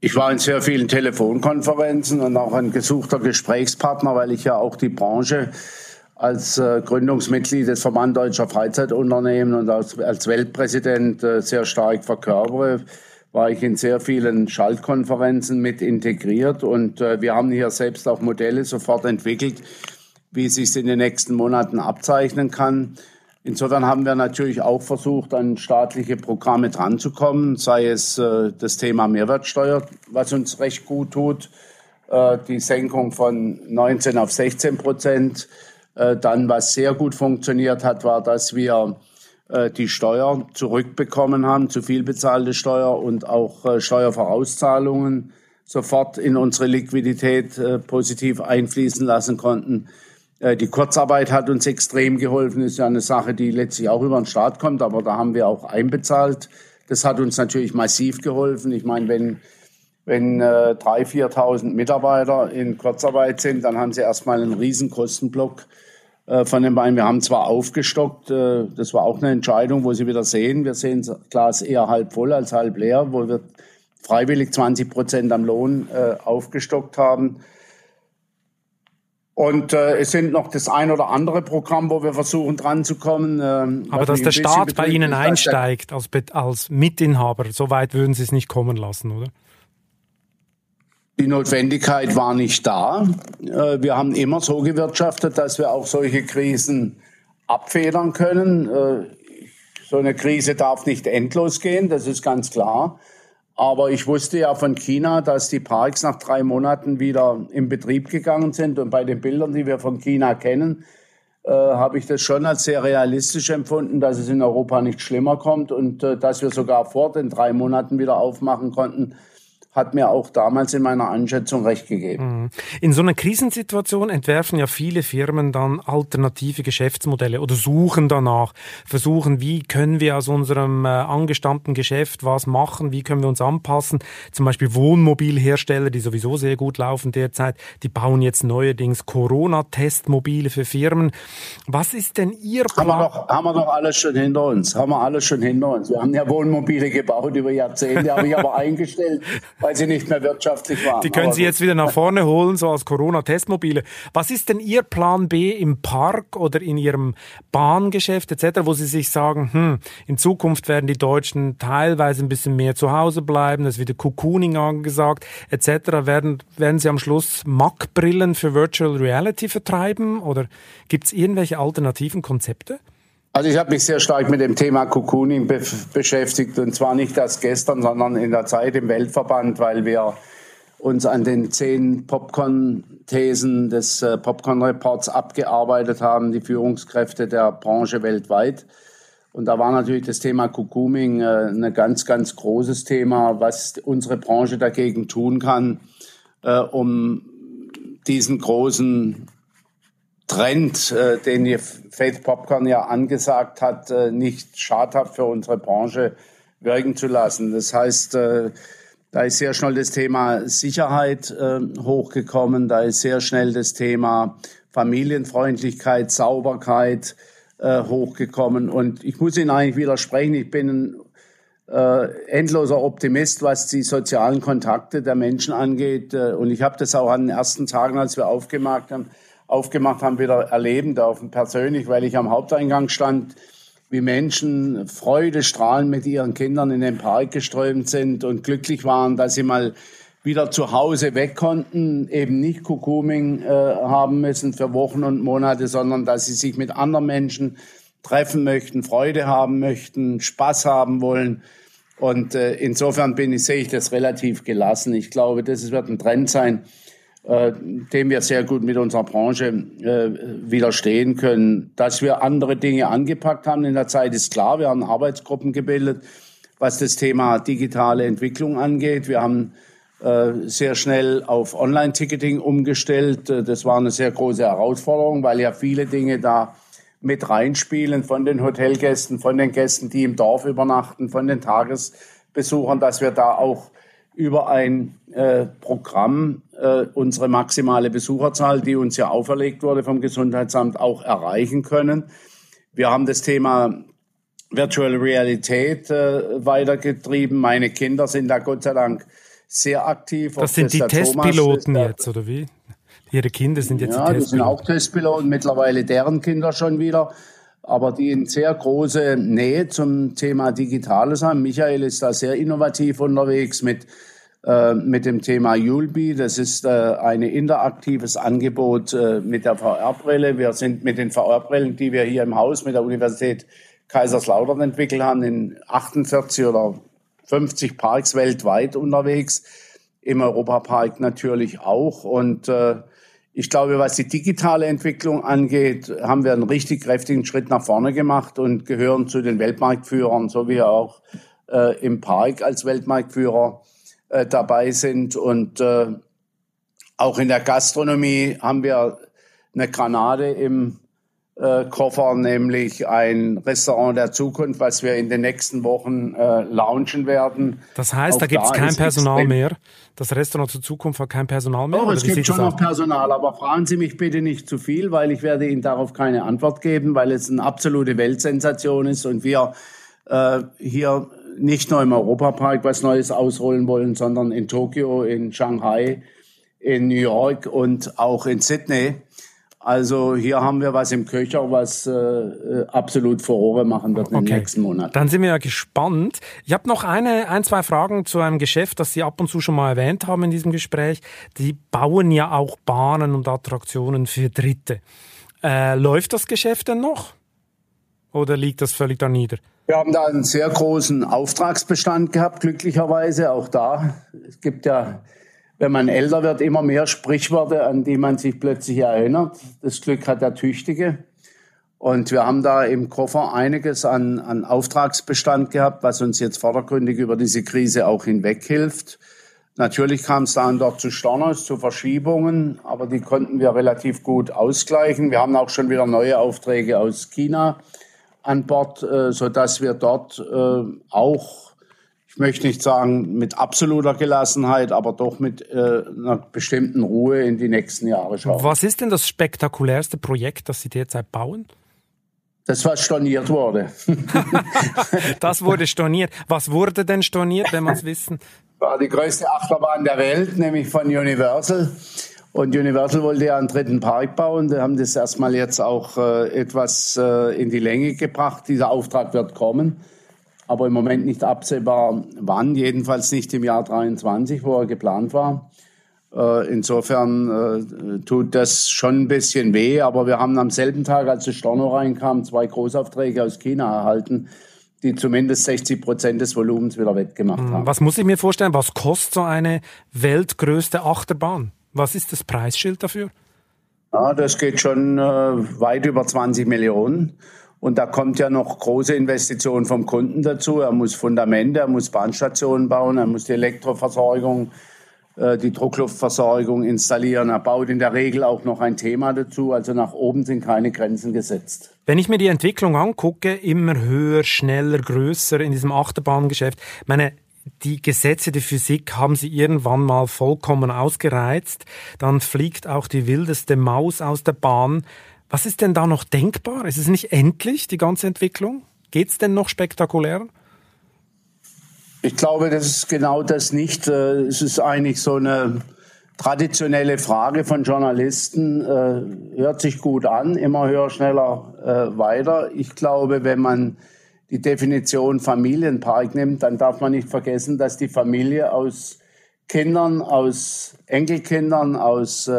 Ich war in sehr vielen Telefonkonferenzen und auch ein gesuchter Gesprächspartner, weil ich ja auch die Branche als äh, Gründungsmitglied des Verband Deutscher Freizeitunternehmen und als, als Weltpräsident äh, sehr stark verkörpere, war ich in sehr vielen Schaltkonferenzen mit integriert und äh, wir haben hier selbst auch Modelle sofort entwickelt, wie es sich in den nächsten Monaten abzeichnen kann. Insofern haben wir natürlich auch versucht, an staatliche Programme dranzukommen, sei es äh, das Thema Mehrwertsteuer, was uns recht gut tut, äh, die Senkung von 19 auf 16 Prozent. Äh, dann, was sehr gut funktioniert hat, war, dass wir äh, die Steuer zurückbekommen haben, zu viel bezahlte Steuer und auch äh, Steuervorauszahlungen sofort in unsere Liquidität äh, positiv einfließen lassen konnten. Äh, die Kurzarbeit hat uns extrem geholfen. Ist ja eine Sache, die letztlich auch über den Staat kommt, aber da haben wir auch einbezahlt. Das hat uns natürlich massiv geholfen. Ich meine, wenn, wenn äh, 3.000, 4.000 Mitarbeiter in Kurzarbeit sind, dann haben sie erstmal einen riesen Kostenblock äh, von den beiden. Wir haben zwar aufgestockt, äh, das war auch eine Entscheidung, wo Sie wieder sehen, wir sehen das Glas eher halb voll als halb leer, wo wir freiwillig 20 Prozent am Lohn äh, aufgestockt haben. Und äh, es sind noch das ein oder andere Programm, wo wir versuchen dran zu kommen. Ähm, Aber dass der Staat bei Ihnen einsteigt als, als Mitinhaber, so weit würden Sie es nicht kommen lassen, oder? Die Notwendigkeit war nicht da. Äh, wir haben immer so gewirtschaftet, dass wir auch solche Krisen abfedern können. Äh, so eine Krise darf nicht endlos gehen, das ist ganz klar. Aber ich wusste ja von China, dass die Parks nach drei Monaten wieder in Betrieb gegangen sind. Und bei den Bildern, die wir von China kennen, äh, habe ich das schon als sehr realistisch empfunden, dass es in Europa nicht schlimmer kommt und äh, dass wir sogar vor den drei Monaten wieder aufmachen konnten hat mir auch damals in meiner Einschätzung recht gegeben. Mhm. In so einer Krisensituation entwerfen ja viele Firmen dann alternative Geschäftsmodelle oder suchen danach, versuchen, wie können wir aus unserem äh, angestammten Geschäft was machen, wie können wir uns anpassen. Zum Beispiel Wohnmobilhersteller, die sowieso sehr gut laufen derzeit, die bauen jetzt neuerdings Corona-Testmobile für Firmen. Was ist denn Ihr Plan? Haben wir, doch, haben wir doch alles schon hinter uns. Haben wir alles schon hinter uns. Wir haben ja Wohnmobile gebaut über Jahrzehnte, habe ich aber eingestellt weil sie nicht mehr wirtschaftlich waren. Die können Sie jetzt wieder nach vorne holen, so als Corona-Testmobile. Was ist denn Ihr Plan B im Park oder in Ihrem Bahngeschäft etc., wo Sie sich sagen, hm, in Zukunft werden die Deutschen teilweise ein bisschen mehr zu Hause bleiben, es wird Cocooning angesagt etc. Werden, werden Sie am Schluss Mac-Brillen für Virtual Reality vertreiben oder gibt es irgendwelche alternativen Konzepte? Also ich habe mich sehr stark mit dem Thema Cocooning be beschäftigt und zwar nicht erst gestern, sondern in der Zeit im Weltverband, weil wir uns an den zehn Popcorn-Thesen des äh, Popcorn-Reports abgearbeitet haben, die Führungskräfte der Branche weltweit. Und da war natürlich das Thema Cocooning äh, ein ganz, ganz großes Thema, was unsere Branche dagegen tun kann, äh, um diesen großen Trend, äh, den Faith Popcorn ja angesagt hat, äh, nicht schadhaft für unsere Branche wirken zu lassen. Das heißt, äh, da ist sehr schnell das Thema Sicherheit äh, hochgekommen, da ist sehr schnell das Thema Familienfreundlichkeit, Sauberkeit äh, hochgekommen. Und ich muss Ihnen eigentlich widersprechen, ich bin ein äh, endloser Optimist, was die sozialen Kontakte der Menschen angeht. Äh, und ich habe das auch an den ersten Tagen, als wir aufgemacht haben, aufgemacht haben, wieder erleben dürfen, persönlich, weil ich am Haupteingang stand, wie Menschen Freude strahlen mit ihren Kindern in den Park geströmt sind und glücklich waren, dass sie mal wieder zu Hause weg konnten, eben nicht Kukuming äh, haben müssen für Wochen und Monate, sondern dass sie sich mit anderen Menschen treffen möchten, Freude haben möchten, Spaß haben wollen. Und äh, insofern bin ich, sehe ich das relativ gelassen. Ich glaube, das wird ein Trend sein, äh, dem wir sehr gut mit unserer Branche äh, widerstehen können. Dass wir andere Dinge angepackt haben in der Zeit, ist klar. Wir haben Arbeitsgruppen gebildet, was das Thema digitale Entwicklung angeht. Wir haben äh, sehr schnell auf Online-Ticketing umgestellt. Äh, das war eine sehr große Herausforderung, weil ja viele Dinge da mit reinspielen von den Hotelgästen, von den Gästen, die im Dorf übernachten, von den Tagesbesuchern, dass wir da auch über ein äh, Programm äh, unsere maximale Besucherzahl, die uns ja auferlegt wurde vom Gesundheitsamt, auch erreichen können. Wir haben das Thema Virtual Realität äh, weitergetrieben. Meine Kinder sind da Gott sei Dank sehr aktiv. Das sind die Testpiloten ist, jetzt, oder wie? Ihre Kinder sind jetzt ja, die Testpiloten. Ja, das sind auch Testpiloten, mittlerweile deren Kinder schon wieder aber die in sehr große Nähe zum Thema Digitales haben. Michael ist da sehr innovativ unterwegs mit, äh, mit dem Thema Julbi. Das ist äh, ein interaktives Angebot äh, mit der VR-Brille. Wir sind mit den VR-Brillen, die wir hier im Haus mit der Universität Kaiserslautern entwickelt haben, in 48 oder 50 Parks weltweit unterwegs. Im Europapark natürlich auch. Und äh, ich glaube, was die digitale Entwicklung angeht, haben wir einen richtig kräftigen Schritt nach vorne gemacht und gehören zu den Weltmarktführern, so wie auch äh, im Park als Weltmarktführer äh, dabei sind. Und äh, auch in der Gastronomie haben wir eine Granate im Koffer, nämlich ein Restaurant der Zukunft, was wir in den nächsten Wochen äh, launchen werden. Das heißt, Auch da gibt es kein Personal mehr. Das Restaurant zur Zukunft hat kein Personal mehr. Doch, es gibt schon noch Personal, aber fragen Sie mich bitte nicht zu viel, weil ich werde Ihnen darauf keine Antwort geben, weil es eine absolute Weltsensation ist und wir äh, hier nicht nur im Europapark was Neues ausrollen wollen, sondern in Tokio, in Shanghai, in New York und auch in Sydney. Also hier haben wir was im Köcher, was äh, äh absolut Furore machen wird okay. in den nächsten Monaten. Dann sind wir ja gespannt. Ich habe noch eine, ein, zwei Fragen zu einem Geschäft, das Sie ab und zu schon mal erwähnt haben in diesem Gespräch. Die bauen ja auch Bahnen und Attraktionen für Dritte. Äh, läuft das Geschäft denn noch? Oder liegt das völlig da nieder? Wir haben da einen sehr großen Auftragsbestand gehabt, glücklicherweise. Auch da. Es gibt ja wenn man älter wird, immer mehr Sprichworte, an die man sich plötzlich erinnert. Das Glück hat der Tüchtige. Und wir haben da im Koffer einiges an, an Auftragsbestand gehabt, was uns jetzt vordergründig über diese Krise auch hinweg hilft. Natürlich kam es dann dort zu Stornos, zu Verschiebungen, aber die konnten wir relativ gut ausgleichen. Wir haben auch schon wieder neue Aufträge aus China an Bord, äh, so dass wir dort äh, auch ich möchte nicht sagen mit absoluter Gelassenheit, aber doch mit äh, einer bestimmten Ruhe in die nächsten Jahre schauen. Was ist denn das spektakulärste Projekt, das Sie derzeit bauen? Das, was storniert wurde. das wurde storniert. Was wurde denn storniert, wenn man es wissen War die größte Achterbahn der Welt, nämlich von Universal. Und Universal wollte ja einen dritten Park bauen. Wir haben das erstmal jetzt auch äh, etwas äh, in die Länge gebracht. Dieser Auftrag wird kommen, aber im Moment nicht absehbar wann, jedenfalls nicht im Jahr 23, wo er geplant war. Äh, insofern äh, tut das schon ein bisschen weh, aber wir haben am selben Tag, als das Storno reinkam, zwei Großaufträge aus China erhalten, die zumindest 60 Prozent des Volumens wieder wettgemacht hm, haben. Was muss ich mir vorstellen? Was kostet so eine weltgrößte Achterbahn? Was ist das Preisschild dafür? Ja, das geht schon äh, weit über 20 Millionen. Und da kommt ja noch große Investitionen vom Kunden dazu. Er muss Fundamente, er muss Bahnstationen bauen, er muss die Elektroversorgung, äh, die Druckluftversorgung installieren. Er baut in der Regel auch noch ein Thema dazu. Also nach oben sind keine Grenzen gesetzt. Wenn ich mir die Entwicklung angucke, immer höher, schneller, größer in diesem Achterbahngeschäft, meine die Gesetze der Physik haben sie irgendwann mal vollkommen ausgereizt. Dann fliegt auch die wildeste Maus aus der Bahn. Was ist denn da noch denkbar? Ist es nicht endlich, die ganze Entwicklung? Geht es denn noch spektakulärer? Ich glaube, das ist genau das nicht. Äh, es ist eigentlich so eine traditionelle Frage von Journalisten. Äh, hört sich gut an, immer höher, schneller, äh, weiter. Ich glaube, wenn man die Definition Familienpark nimmt, dann darf man nicht vergessen, dass die Familie aus Kindern, aus Enkelkindern, aus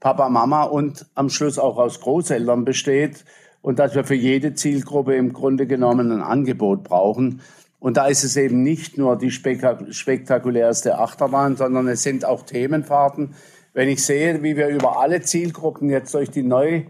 Papa, Mama und am Schluss auch aus Großeltern besteht und dass wir für jede Zielgruppe im Grunde genommen ein Angebot brauchen. Und da ist es eben nicht nur die spektakulärste Achterbahn, sondern es sind auch Themenfahrten. Wenn ich sehe, wie wir über alle Zielgruppen jetzt durch die neu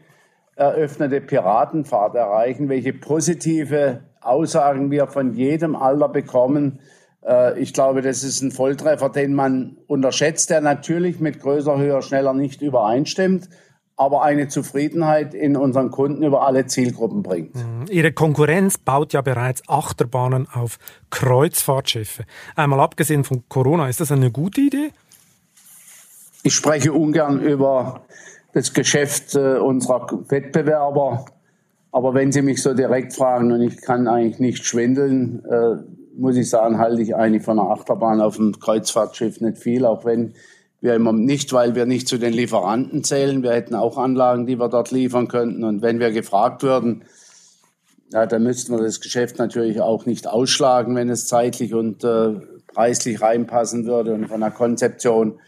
eröffnete Piratenfahrt erreichen, welche positive Aussagen wir von jedem Alter bekommen. Äh, ich glaube, das ist ein Volltreffer, den man unterschätzt, der natürlich mit größer, höher, schneller nicht übereinstimmt, aber eine Zufriedenheit in unseren Kunden über alle Zielgruppen bringt. Mhm. Ihre Konkurrenz baut ja bereits Achterbahnen auf Kreuzfahrtschiffe. Einmal abgesehen von Corona, ist das eine gute Idee? Ich spreche ungern über das Geschäft äh, unserer Wettbewerber. Aber wenn Sie mich so direkt fragen und ich kann eigentlich nicht schwindeln, äh, muss ich sagen, halte ich eigentlich von einer Achterbahn auf dem Kreuzfahrtschiff nicht viel, auch wenn wir immer nicht, weil wir nicht zu den Lieferanten zählen. Wir hätten auch Anlagen, die wir dort liefern könnten. Und wenn wir gefragt würden, ja, dann müssten wir das Geschäft natürlich auch nicht ausschlagen, wenn es zeitlich und äh, preislich reinpassen würde und von der Konzeption.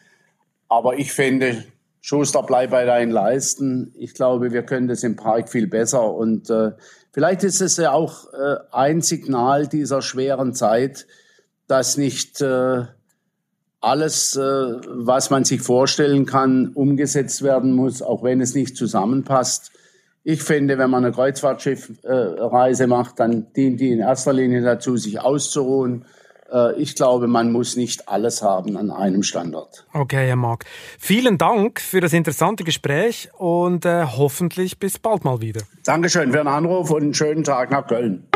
Aber ich finde, Schuster, bleib bei deinen Leisten. Ich glaube, wir können das im Park viel besser. Und äh, vielleicht ist es ja auch äh, ein Signal dieser schweren Zeit, dass nicht äh, alles, äh, was man sich vorstellen kann, umgesetzt werden muss, auch wenn es nicht zusammenpasst. Ich finde, wenn man eine Kreuzfahrtschiffreise macht, dann dient die in erster Linie dazu, sich auszuruhen äh, ich glaube, man muss nicht alles haben an einem Standort. Okay, Herr Marc. Vielen Dank für das interessante Gespräch und äh, hoffentlich bis bald mal wieder. Dankeschön für den Anruf und einen schönen Tag nach Köln.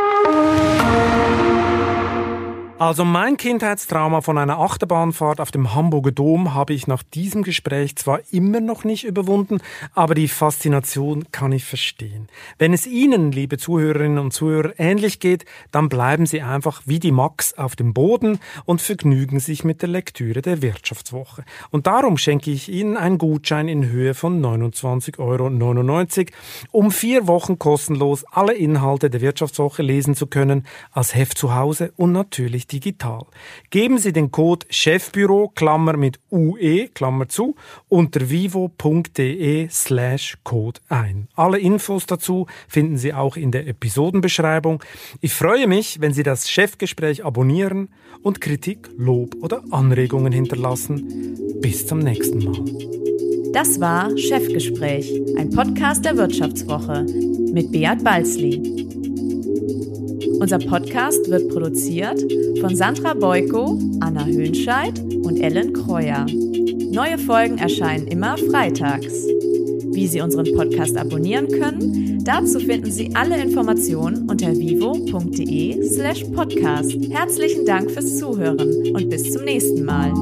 Also mein Kindheitstrauma von einer Achterbahnfahrt auf dem Hamburger Dom habe ich nach diesem Gespräch zwar immer noch nicht überwunden, aber die Faszination kann ich verstehen. Wenn es Ihnen, liebe Zuhörerinnen und Zuhörer, ähnlich geht, dann bleiben Sie einfach wie die Max auf dem Boden und vergnügen sich mit der Lektüre der Wirtschaftswoche. Und darum schenke ich Ihnen einen Gutschein in Höhe von 29,99 Euro, um vier Wochen kostenlos alle Inhalte der Wirtschaftswoche lesen zu können, als Heft zu Hause und natürlich digital. Geben Sie den Code Chefbüro Klammer mit UE Klammer zu unter vivo.de slash Code ein. Alle Infos dazu finden Sie auch in der Episodenbeschreibung. Ich freue mich, wenn Sie das Chefgespräch abonnieren und Kritik, Lob oder Anregungen hinterlassen. Bis zum nächsten Mal. Das war Chefgespräch, ein Podcast der Wirtschaftswoche mit Beat Balzli. Unser Podcast wird produziert von Sandra Beuko, Anna Höhnscheid und Ellen Kreuer. Neue Folgen erscheinen immer freitags. Wie Sie unseren Podcast abonnieren können, dazu finden Sie alle Informationen unter vivo.de slash podcast. Herzlichen Dank fürs Zuhören und bis zum nächsten Mal.